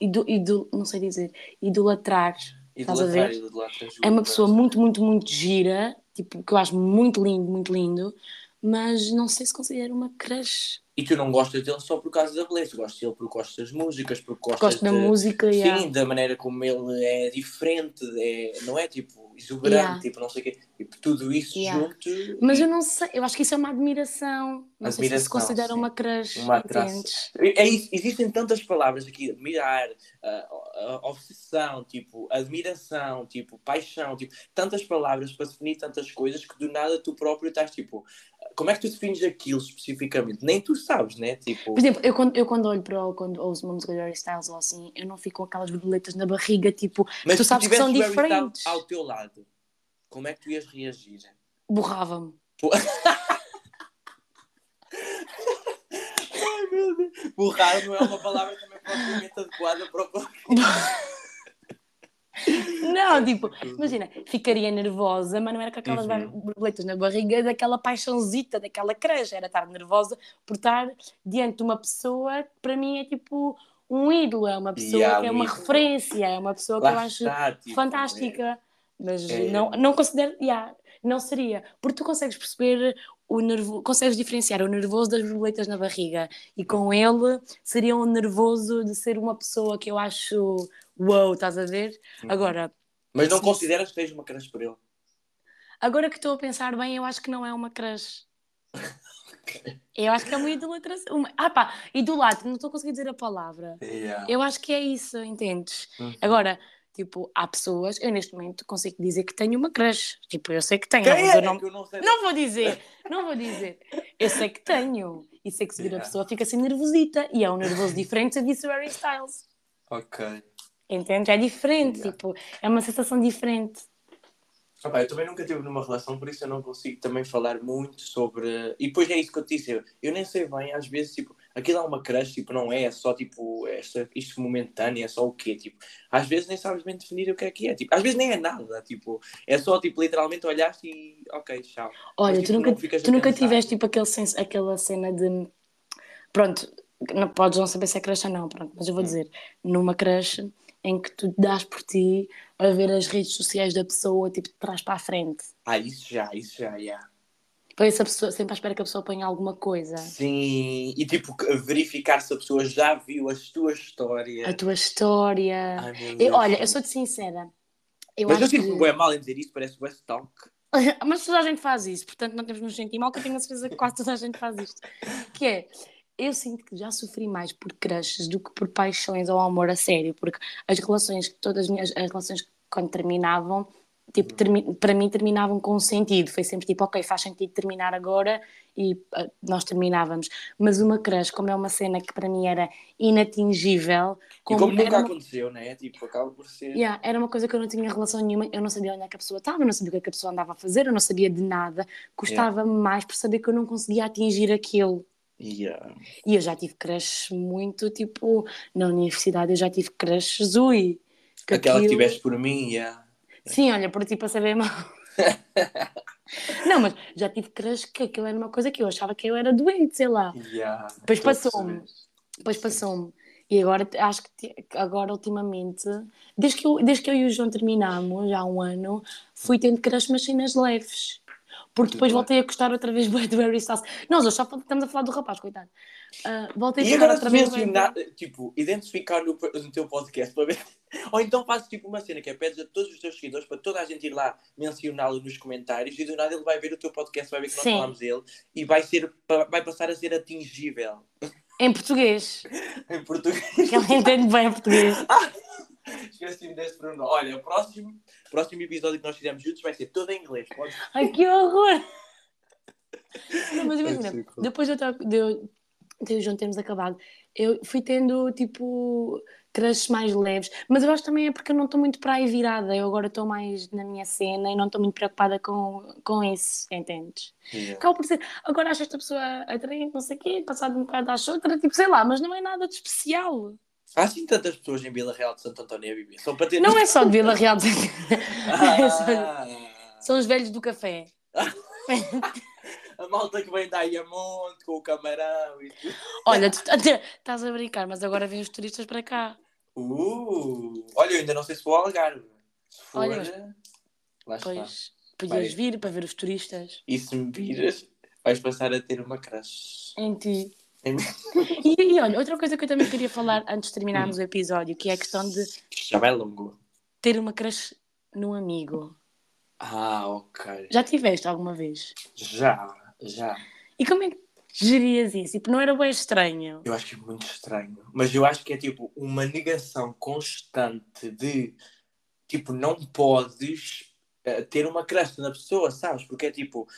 ido, ido, não sei dizer, idolatrar. Estás a ver? É uma pessoa muito, muito, muito gira, tipo, que eu acho muito lindo, muito lindo, mas não sei se considero uma crush. E tu não gostas dele só por causa da beleza, gostas dele porque gostas das músicas, porque gostas Gosto da música, Sim, yeah. da maneira como ele é diferente, é, não é tipo exuberante, yeah. tipo não sei o quê, tipo, tudo isso yeah. junto. Mas eu não sei, eu acho que isso é uma admiração, não admiração, sei se se considera sim. uma crush, uma é, é isso, existem tantas palavras aqui, admirar, uh, uh, obsessão, tipo, admiração, tipo, paixão, tipo, tantas palavras para definir tantas coisas que do nada tu próprio estás tipo, como é que tu defines aquilo especificamente? Nem tu sabes, né? Tipo... Por exemplo, eu quando, eu quando olho para quando ouço uma música de Harry Styles ou assim, eu não fico com aquelas borboletas na barriga, tipo, Mas tu sabes que são diferentes. ao teu lado, como é que tu ias reagir? Borrava-me. *laughs* Ai meu Deus. Borrar não é uma palavra também propriamente adequada para o *laughs* *laughs* Não, tipo, imagina, ficaria nervosa, mas não era com aquelas uhum. borboletas na barriga, daquela paixãozita, daquela creja, era estar nervosa por estar diante de uma pessoa que para mim é tipo um ídolo, é uma pessoa yeah, que é uma ídolo. referência, é uma pessoa Lá que eu acho está, tipo, fantástica, é. mas é. não, não considero, yeah, não seria, porque tu consegues perceber o nervo, consegues diferenciar o nervoso das borboletas na barriga e com ele seria um nervoso de ser uma pessoa que eu acho Uou, estás a ver? Uhum. Agora. Mas não consideras que tens uma crush por ele? Agora que estou a pensar bem, eu acho que não é uma crush. *laughs* Eu acho que é uma idolatração. Uma... Ah pá, idolatra, não estou conseguindo dizer a palavra. Yeah. Eu acho que é isso, entendes? Uhum. Agora, tipo, há pessoas, eu neste momento consigo dizer que tenho uma crush. Tipo, eu sei que tenho. Quem é? não, não, não, vou dizer, não vou dizer. Eu sei que tenho. E sei que se vir yeah. a pessoa fica assim nervosita. E é um nervoso diferente se disse Harry Styles. Ok. Entende? É diferente, yeah. tipo, é uma sensação diferente. eu também nunca tive numa relação, por isso eu não consigo também falar muito sobre. E depois é isso que eu te disse, eu, eu nem sei bem, às vezes, tipo, aquilo é uma crush, tipo, não é, é só tipo, esta, isto momentâneo, é só o quê? Tipo, às vezes nem sabes bem definir o que é que é, tipo, às vezes nem é nada, tipo, é só tipo, literalmente olhaste e ok, tchau. Olha, Mas, tipo, tu nunca, tu nunca tiveste tipo aquele senso, aquela cena de pronto, não, podes não saber se é crush ou não, pronto, mas eu vou hum. dizer, numa crush em que tu dás por ti a ver as redes sociais da pessoa, tipo, de trás para a frente. Ah, isso já, isso já, já. Yeah. Pois a pessoa, sempre à espera que a pessoa ponha alguma coisa. Sim, e tipo, verificar se a pessoa já viu a tua história. A tua história. Ai, eu, olha, eu sou-te sincera. Eu Mas eu sinto que... bem mal em dizer isso, parece West Talk. *laughs* Mas toda a gente faz isso, portanto não temos nos sentir mal, que eu tenho a certeza que quase toda a gente faz isto. Que é, eu sinto que já sofri mais por crushes do que por paixões ou amor a sério, porque as relações, todas as minhas as relações quando terminavam, tipo, para mim terminavam com um sentido. Foi sempre tipo, ok, faz sentido terminar agora e uh, nós terminávamos. Mas uma crush, como é uma cena que para mim era inatingível. Como, e como nunca uma... aconteceu, né? Tipo, acaba por ser. Yeah, era uma coisa que eu não tinha relação nenhuma, eu não sabia onde é que a pessoa estava, eu não sabia o que, é que a pessoa andava a fazer, eu não sabia de nada. Gostava-me yeah. mais por saber que eu não conseguia atingir aquilo. Yeah. E eu já tive crush muito, tipo, na universidade eu já tive crush ui. Que Aquela aquilo... que tiveste por mim, yeah. Sim, olha, por ti para saber mal. *laughs* não, mas já tive crush que aquilo era uma coisa que eu achava que eu era doente, sei lá. Yeah. Depois passou-me. Depois passou-me. E agora acho que agora ultimamente, desde que, eu, desde que eu e o João terminamos, já há um ano, fui tendo crush nas cenas leves. Porque depois voltei a gostar outra vez *laughs* do Harry Styles. Nós hoje só estamos a falar do rapaz, coitado. Ah, voltei a E gostar agora outra vez. mencionar, tipo, identificar no, no teu podcast para ver. *laughs* Ou então fazes tipo uma cena que é pedes a todos os teus seguidores para toda a gente ir lá mencioná-lo nos comentários e do nada ele vai ver o teu podcast, vai ver que nós Sim. falamos dele e vai, ser, vai passar a ser atingível Em português. *laughs* em português. Ele entende bem português. *laughs* Esqueci-me desse Bruno. Olha, o próximo, próximo episódio que nós fizemos juntos vai ser todo em inglês. Pode... Ai, que horror! Não, mas imagina, depois de eu, ter- de eu, e o João termos acabado, eu fui tendo tipo crushes mais leves, mas eu acho também é porque eu não estou muito para aí virada, eu agora estou mais na minha cena e não estou muito preocupada com, com isso, entendes? Acaba por ser, agora acho esta pessoa atraente, não sei o quê, passado um bocado acho outra, tipo, sei lá, mas não é nada de especial. Há assim tantas pessoas em Vila Real de Santo António a viver. Só para ter. Não é só de Vila Real, de- *laughs* Ah, são os velhos do café. *laughs* a malta que vem da Ayamonte com o camarão e tudo. Olha, tu *laughs* estás a brincar, mas agora vêm os turistas para cá. Uh, olha, eu ainda não sei se vou ao Algarve. Se for, Olha, lá está. Pois, podias vir para ver os turistas E se me viras, vais passar a ter uma crush. em ti. E, e olha, outra coisa que eu também queria falar antes de terminarmos o episódio, que é a questão de Já vai longo. ter uma crush num amigo. Ah, ok. Já tiveste alguma vez? Já, já. E como é que gerias isso? Tipo, não era bem estranho? Eu acho que é muito estranho. Mas eu acho que é tipo uma negação constante de tipo, não podes eh, ter uma crush na pessoa, sabes? Porque é tipo,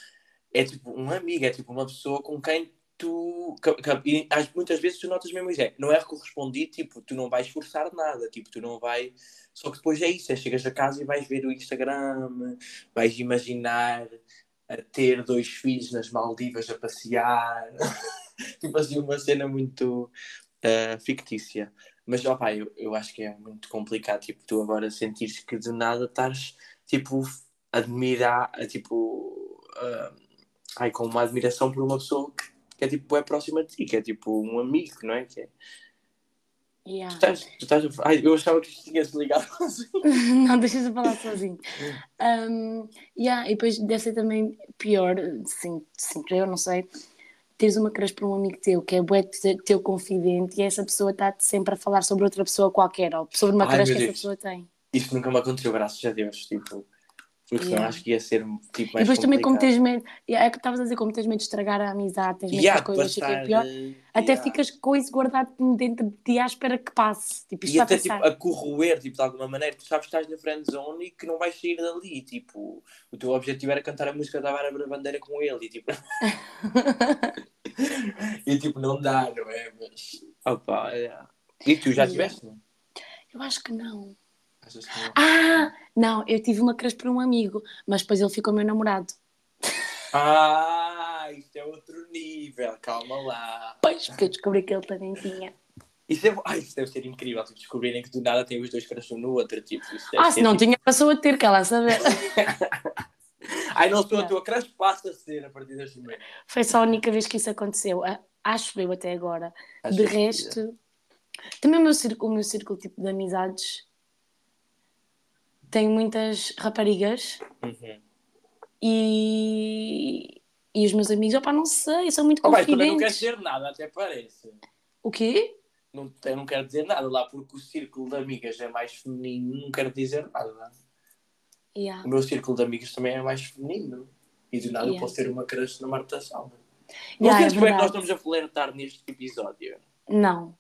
é tipo um amigo, é tipo uma pessoa com quem tu. e muitas vezes tu notas mesmo isso, é, não é correspondido, tipo, tu não vais forçar nada, tipo, tu não vai. Só que depois é isso, é chegas a casa e vais ver o Instagram, vais imaginar a ter dois filhos nas Maldivas a passear. *laughs* tipo assim, uma cena muito eh, fictícia. Mas, ó pá, eu, eu acho que é muito complicado, tipo, tu agora sentires que de nada estás, tipo, admirar, eh, tipo, eh, ai, com uma admiração por uma pessoa que, que é, tipo, é próxima de ti, que é, tipo, um amigo, não é? Que é Yeah. tu estás, tu estás a- ai, eu achava que isto tinha se ligado *laughs* *laughs* não, deixas de falar sozinho. Um, yeah, e depois deve ser também pior, sim, sim, eu não sei, teres uma crush por um amigo teu que é bué te- teu confidente e essa pessoa está-te sempre a falar sobre outra pessoa qualquer ou sobre uma Ai, crush que essa Deus. pessoa tem. Isso nunca me aconteceu, graças a Deus, tipo, porque senão Yeah. acho que ia ser, tipo, E mais depois também, como complicado. tens medo, yeah, é que estavas a dizer, como tens medo de estragar a amizade, tens medo Yeah, as coisas passar, pior, eh, até yeah. ficas com isso guardado dentro de ti à espera que passe. Tipo, E até passar. tipo, a corroer, tipo, de alguma maneira, tu sabes que estás na friend zone e que não vais sair dali, tipo, o teu objetivo era cantar a música da Bárbara Bandeira com ele e tipo, *laughs* e tipo, não dá, não é? Mas, opa, é. E tu já Yeah. tiveste, não? Eu acho que não. Achas que não? Ah, não, eu tive uma crush por um amigo, mas depois ele ficou meu namorado. Ah, isto é outro nível, calma lá. Pois, porque eu descobri que ele também tinha. Isso, é, ai, isso deve ser incrível, tipo, descobrirem que do nada tem os dois um no outro, tipo, Ah, se não tipo, tinha, passou a ter, que ela a saber. *laughs* Ai, não sou a tua crush, passa a ser a partir deste momento. Foi só a única vez que isso aconteceu. Acho eu até agora. Acho de que- resto, também o meu círculo, o meu círculo tipo de amizades tem muitas raparigas Uhum. e, e os meus amigos, opá, não sei, são muito Oh, bem, também não confidentes. dizer nada, até parece. O quê? Não, eu não quero dizer nada lá, porque o círculo de amigas é mais feminino, não quero dizer nada. Yeah. O meu círculo de amigas também é mais feminino. E do nada eu Yeah. posso ter uma crush na Marta Salva. Não Yeah, sei é como é que nós estamos a flertar neste episódio. Não.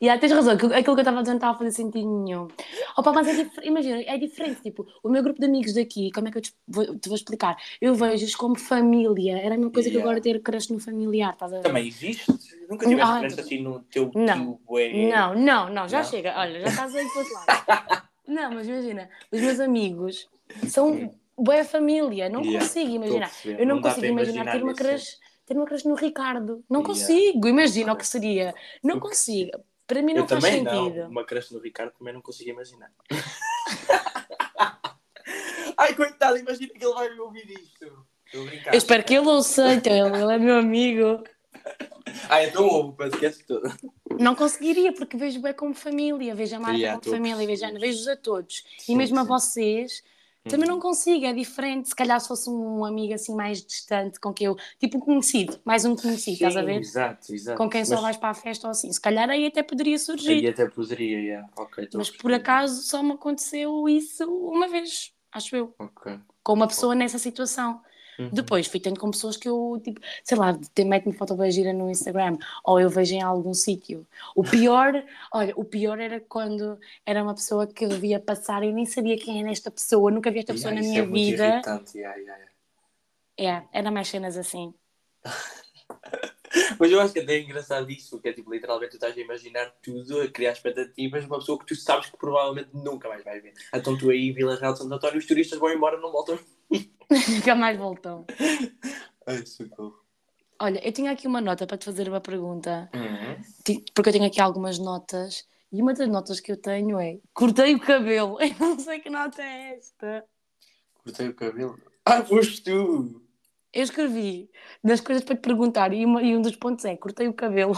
E yeah, tens razão, aquilo, que eu estava a dizer não estava a fazer sentido nenhum. Opa, mas é imagina, é diferente. Tipo, o meu grupo de amigos daqui, como é que eu te vou, te vou explicar? Eu vejo-os como família. Era a mesma coisa que Yeah. agora ter crush no familiar, estás a ver? Também existe? Nunca tiveste Ah, crush assim no teu não. Não, não, não, já Não? chega. Olha, já estás aí para o outro lado. *laughs* não, mas imagina, os meus amigos são boa família. Não Yeah, consigo imaginar. Eu não, dá consigo para imaginar, ter uma crush, ter uma crush no Ricardo. Não Yeah. consigo. Imagina o que seria. Não que- consigo. Para mim não Eu faz também sentido. não. Uma crush no Ricardo também não consigo imaginar. *laughs* Ai, coitado, imagina que ele vai ouvir isto. Estou a brincar. Eu espero que ele ouça, então ele, ele é meu amigo. Ah, então ouve o podcast todo. Não conseguiria, porque vejo bem como família, vejo a Marta Yeah, como a família, vejo a vejo-os a todos. Sim, e mesmo a sim. vocês, também não consigo, é diferente. Se calhar se fosse um amigo assim mais distante, com quem eu, tipo um conhecido, mais um conhecido, estás a Sim, ver? Exato, exato. Com quem só Mas vais para a festa ou assim. Se calhar aí até poderia surgir. Aí até poderia, yeah. ok. Mas por acaso só me aconteceu isso uma vez, acho eu, Ok. com uma pessoa nessa situação. Uhum. Depois fui tendo com pessoas que eu, tipo, sei lá, te- mete-me foto bem gira no Instagram ou eu vejo em algum sítio. O pior, *laughs* olha, o pior era quando era uma pessoa que eu via passar e nem sabia quem era esta pessoa, nunca vi esta pessoa Yeah, na minha é muito vida. irritante, yeah, yeah, yeah. É, era mais cenas assim. *laughs* *laughs* Mas eu acho que até é engraçado isso, que é tipo, literalmente tu estás a imaginar tudo, a criar expectativas de uma pessoa que tu sabes que provavelmente nunca mais vais ver. Então tu aí, Vila Real de Santo António, os turistas vão embora não voltam. Nunca mais voltam. *laughs* Ai, socorro. Olha, eu tinha aqui uma nota para te fazer uma pergunta, Uhum. Porque eu tenho aqui algumas notas e uma das notas que eu tenho é cortei o cabelo. *laughs* Eu não sei que nota é esta. Cortei o cabelo. Ah, foste tu! Eu escrevi das coisas para te perguntar e, uma- e um dos pontos é cortei o cabelo.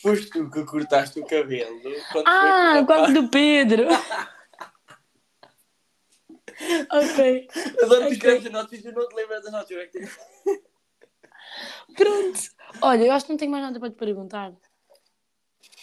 Foste tu que cortaste o cabelo. Quando Ah, o quase do Pedro. *laughs* ok, rapaz. Adoro que Ok. escreves as notas e não te lembras das notas. É pronto. Olha, eu acho que não tenho mais nada para te perguntar.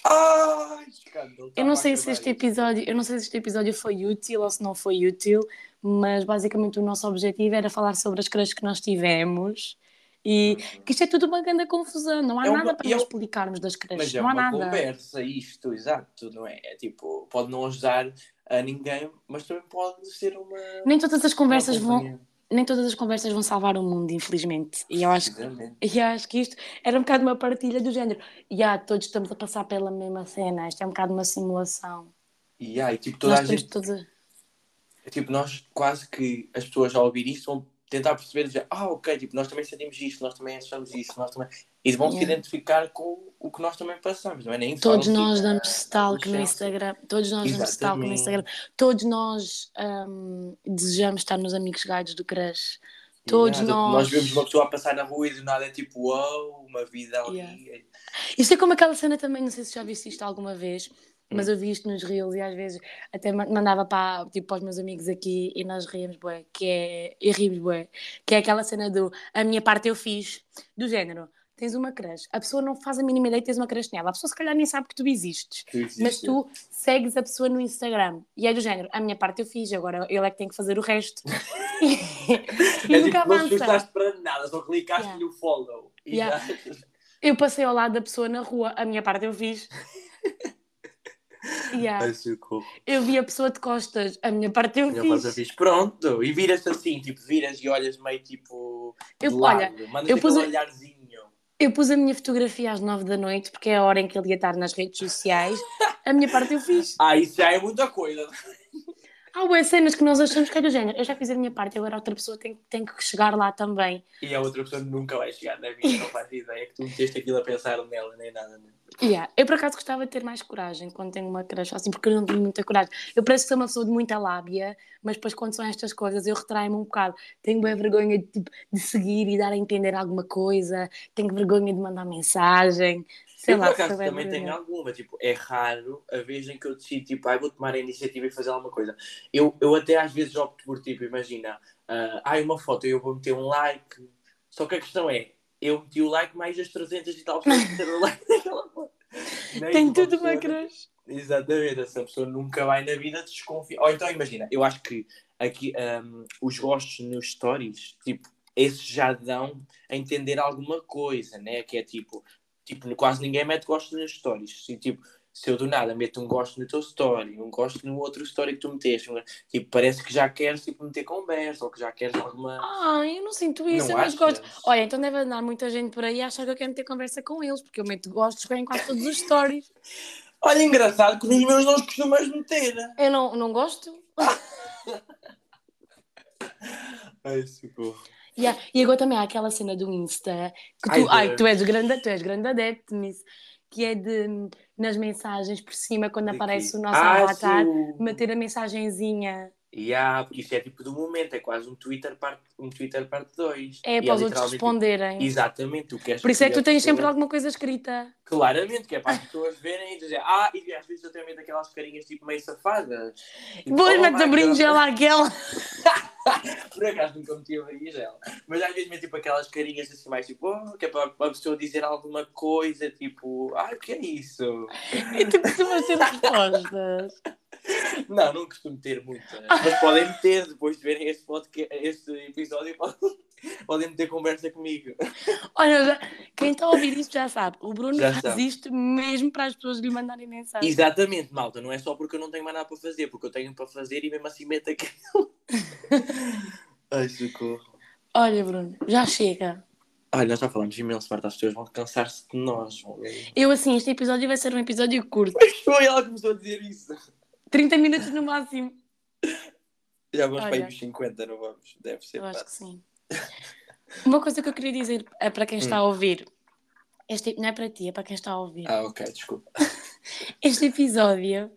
Ai, escândalo. Eu não sei se este episódio, eu não sei se este episódio foi útil ou se não foi útil, mas basicamente o nosso objetivo era falar sobre as crushes que nós tivemos e que isto é tudo uma grande confusão, não há É uma- nada para é nós explicarmos das Mas crushes, é não há uma nada. conversa, isto, exato, não é? É tipo, pode não ajudar a ninguém, mas também pode ser uma. Nem todas as conversas uma vão. Nem todas as conversas vão salvar o mundo, infelizmente. E eu acho. E acho que isto era um bocado uma partilha do género. E ah, todos estamos a passar pela mesma cena. Isto é um bocado uma simulação. E aí, tipo, toda Nós a gente. todos a... é Tipo, nós quase que as pessoas ao ouvir isto vão tentar perceber, dizer, ah, ok, tipo, nós também sentimos isto, nós também achamos isso, nós também. E vão se Yeah. identificar com o que nós também passamos, não é? Nem Todos nós tipo, damos na- stalk no. Instagram. Todos nós damos stalk no Exatamente. Instagram. Todos nós hum, desejamos estar nos amigos guides do Crush. Todos Yeah, nós- Nós vemos uma pessoa a passar na rua e do nada é tipo, uau, uma vida ali. Yeah. Isto é como aquela cena também, não sei se já viste isto alguma vez, mas Hum. eu vi isto nos reels e às vezes até ma- mandava para, tipo, para os meus amigos aqui e nós ríamos, bué, que é, e rimos, bué, que é aquela cena do a minha parte eu fiz, do género, tens uma crush, a pessoa não faz a mínima ideia que tens uma crush nela, a pessoa se calhar nem sabe que tu existes, Tu existes. mas tu segues a pessoa no Instagram e é do género, a minha parte eu fiz, agora ele é que tem que fazer o resto. *laughs* e É nunca tipo, não avança. esforçaste para nada, só clicaste Yeah. no follow. Yeah. Eu passei ao lado da pessoa na rua, a minha parte eu fiz. *laughs* Yeah. Eu vi a pessoa de costas, a minha parte eu Minha fiz. parte fiz. Pronto. E viras assim, tipo, viras e olhas meio tipo. de Eu- lado. olha, Mandas eu pus a- olharzinho. Eu pus a minha fotografia às nove da noite, porque é a hora em que ele ia estar nas redes sociais. A minha parte eu fiz. Ah, isso já é muita coisa. Há ué, cenas que nós achamos que é do género. Eu já fiz a minha parte, agora a outra pessoa tem, tem que chegar lá também. E a outra pessoa nunca vai chegar na vida, não faz ideia que tu meteste aquilo a pensar nela, nem nada. né? Yeah. Eu por acaso gostava de ter mais coragem quando tenho uma crush, assim, porque eu não tenho muita coragem. Eu pareço que sou uma pessoa de muita lábia, mas depois quando são estas coisas eu retraio-me um bocado. Tenho bem vergonha de, tipo, de seguir e dar a entender alguma coisa, tenho vergonha de mandar mensagem. Sei eu, lá, por acaso, também tenho alguma. Tipo, é raro a vez em que eu decido, tipo, ai, vou tomar a iniciativa e fazer alguma coisa. Eu, eu até às vezes opto por, tipo, imagina, ah, ai, uma foto, eu vou meter um like. Só que a questão é, eu meti o like mais as 300 e tal pessoas meteram o *laughs* like foto. Nem Tenho uma tudo uma crush. Exatamente, essa pessoa nunca vai na vida desconfiar. Ou então, imagina, eu acho que aqui ahm, os gostos nos stories, tipo, esses já dão a entender alguma coisa, né? Que é tipo, tipo quase ninguém mete gostos nas stories. E, tipo, se eu do nada meto um gosto no teu story, um gosto no outro story que tu meteste, um- tipo, parece que já queres tipo, meter conversa ou que já queres alguma. Ah, eu não sinto isso, não eu achas? gosto. Olha, então deve andar muita gente por aí a achar que eu quero ter conversa com eles, porque eu meto gostos em quase todos os stories. *laughs* Olha, engraçado que nos meus não os costumas meter. Eu não, não gosto. *laughs* Ai, socorro. Yeah. E agora também há aquela cena do Insta que tu, ai, tu és grande, tu és grande adepto nisso, que é de nas mensagens por cima, quando De aparece quê? o nosso Ah, avatar, sim, meter a mensagenzinha E há, porque isso é tipo do momento, é quase um Twitter parte, um Twitter parte 2. É para os outros responderem. Exatamente, tu queres Por isso é que tu tens sempre alguma coisa escrita. Claramente, que é para as pessoas verem e dizer, ah, e às vezes eu tenho medo daquelas carinhas tipo meio safadas. Tipo, Vou oh, meter a berinjela àquela. *laughs* Por acaso nunca meti a berinjela. Mas às vezes meto tipo aquelas carinhas assim mais tipo, oh, que é para a pessoa dizer alguma coisa, tipo, ah, o que é isso? E tu costumas ter respostas. Não, não costumo ter muitas. Mas podem meter, depois de verem este, podcast, este episódio, podem, meter conversa comigo. Olha, já- quem está a ouvir isto já sabe. O Bruno Já faz sabe. isto mesmo para as pessoas lhe mandarem mensagem. Exatamente, malta. Não é só porque eu não tenho mais nada para fazer, porque eu tenho para fazer e mesmo assim meto aquilo. *laughs* Ai, socorro. Olha, Bruno, já chega. Olha, nós já falamos imenso, Marta. As pessoas vão cansar-se de nós. Eu, assim, este episódio vai ser um episódio curto. Mas foi ela que começou a dizer isso. 30 minutos no máximo. Já vamos para aí Olha. dos 50, não vamos? Deve ser. Eu acho que sim. Uma coisa que eu queria dizer é para quem está a ouvir. Este, não é para ti, é para quem está a ouvir. Ah, ok, desculpa. *laughs* Este episódio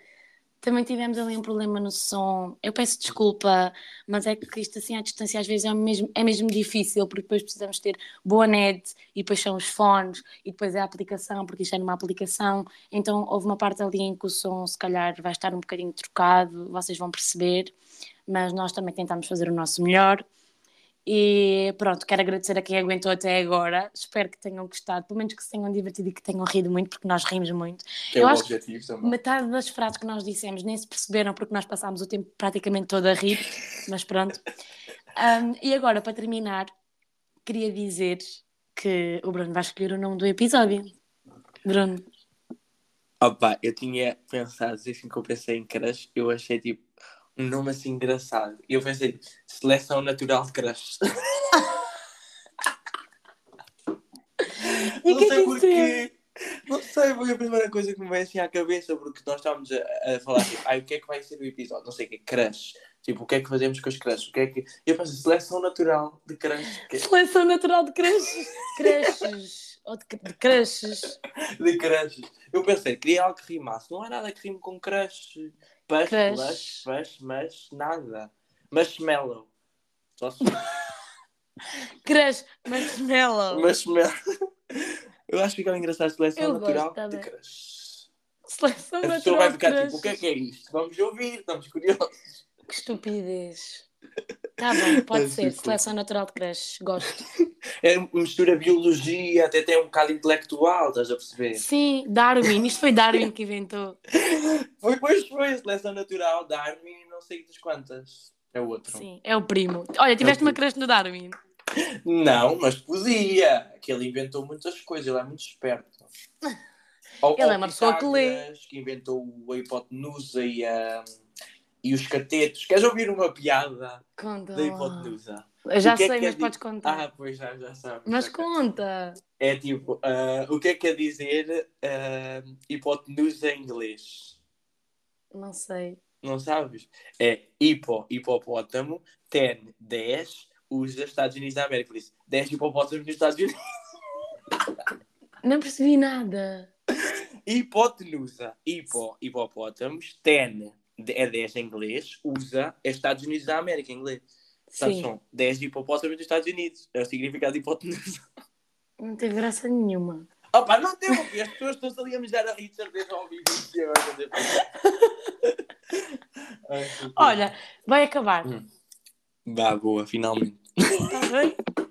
também tivemos ali um problema no som. Eu peço desculpa, mas é que isto assim à distância às vezes é mesmo, é mesmo difícil, porque depois precisamos ter boa net e depois são os fones e depois é a aplicação, porque isto é numa aplicação. Então houve uma parte ali em que o som se calhar vai estar um bocadinho trocado, vocês vão perceber, mas nós também tentamos fazer o nosso melhor. E pronto, quero agradecer a quem aguentou até agora. Espero que tenham gostado, pelo menos que se tenham divertido e que tenham rido muito, porque nós rimos muito. É Eu o acho que objetivo também. Metade das frases que nós dissemos nem se perceberam porque nós passámos o tempo praticamente todo a rir, mas pronto. Um, e agora, para terminar, queria dizer que o Bruno vai escolher o nome do episódio. Bruno, Opa, eu tinha pensado, assim que eu pensei em crush, eu achei tipo um nome assim engraçado. E eu pensei, seleção natural de crush. *laughs* E não que é sei porquê. Não sei, foi a primeira coisa que me veio assim à cabeça, porque nós estávamos a, a falar tipo, ai, o que é que vai ser o episódio? Não sei o que é crush. Tipo, o que é que fazemos com os crushes? O que é que... Eu pensei, seleção natural de crush. Que- seleção natural de crushes. Crushes. Ou de, de crushes. De crushes. Eu pensei, queria algo que rimasse. Não há nada que rime com crush. Push, Crush. blush, push, mas nada. Marshmallow. Só se *laughs* Crush. Marshmallow. Marshmallow. Eu acho que ficava engraçado seleção Eu natural gosto de também. crush. Seleção A pessoa natural vai de ficar crushes. tipo, o que é que é isto? Vamos ouvir, estamos curiosos. Que estupidez. Tá bom, pode ser. sim, Seleção natural de crushes. Gosto. É mistura biologia, até tem um bocado intelectual, estás a perceber? Sim, Darwin. Isto foi Darwin que inventou. *laughs* Foi, pois foi, seleção natural, Darwin, não sei das quantas. É o outro. Sim, é o primo. Olha, tiveste É uma crush no Darwin. Não, mas podia. Que ele inventou muitas coisas, ele é muito esperto. Ou- *laughs* Ele é uma pessoa que lê. Que inventou a hipotenusa e, a, e os catetos. Queres ouvir uma piada Conta. da hipotenusa? Eu já é sei, que mas é podes contar. Ah, pois já, já sabes. mas já- conta. É tipo, ah, o que é que quer dizer ah, hipotenusa em inglês? Não sei. Não sabes? É hipo, hipopótamo, ten, 10, usa Estados Unidos da América. Por isso, 10 hipopótamos nos Estados Unidos. *laughs* Não percebi nada. Hipotenusa, hipo, hipopótamos, ten, é 10 em inglês, usa é Estados Unidos da América em inglês. Portanto, Sim. são 10 hipopótamos nos Estados Unidos. É o significado de hipotenusa. *laughs* Não teve graça nenhuma. Opa, não deu, porque as pessoas estão-se ali a mijar a rir de certeza ao vivo. e. *laughs* Olha, vai acabar. Hum. Vá, boa, finalmente. Está bem? Tá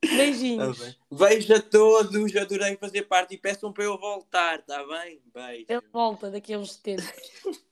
Beijinhos. bem. Beijo a todos, adorei fazer parte e peçam para eu voltar, está bem? Beijo. Ele volta daqui a uns tempos. *laughs*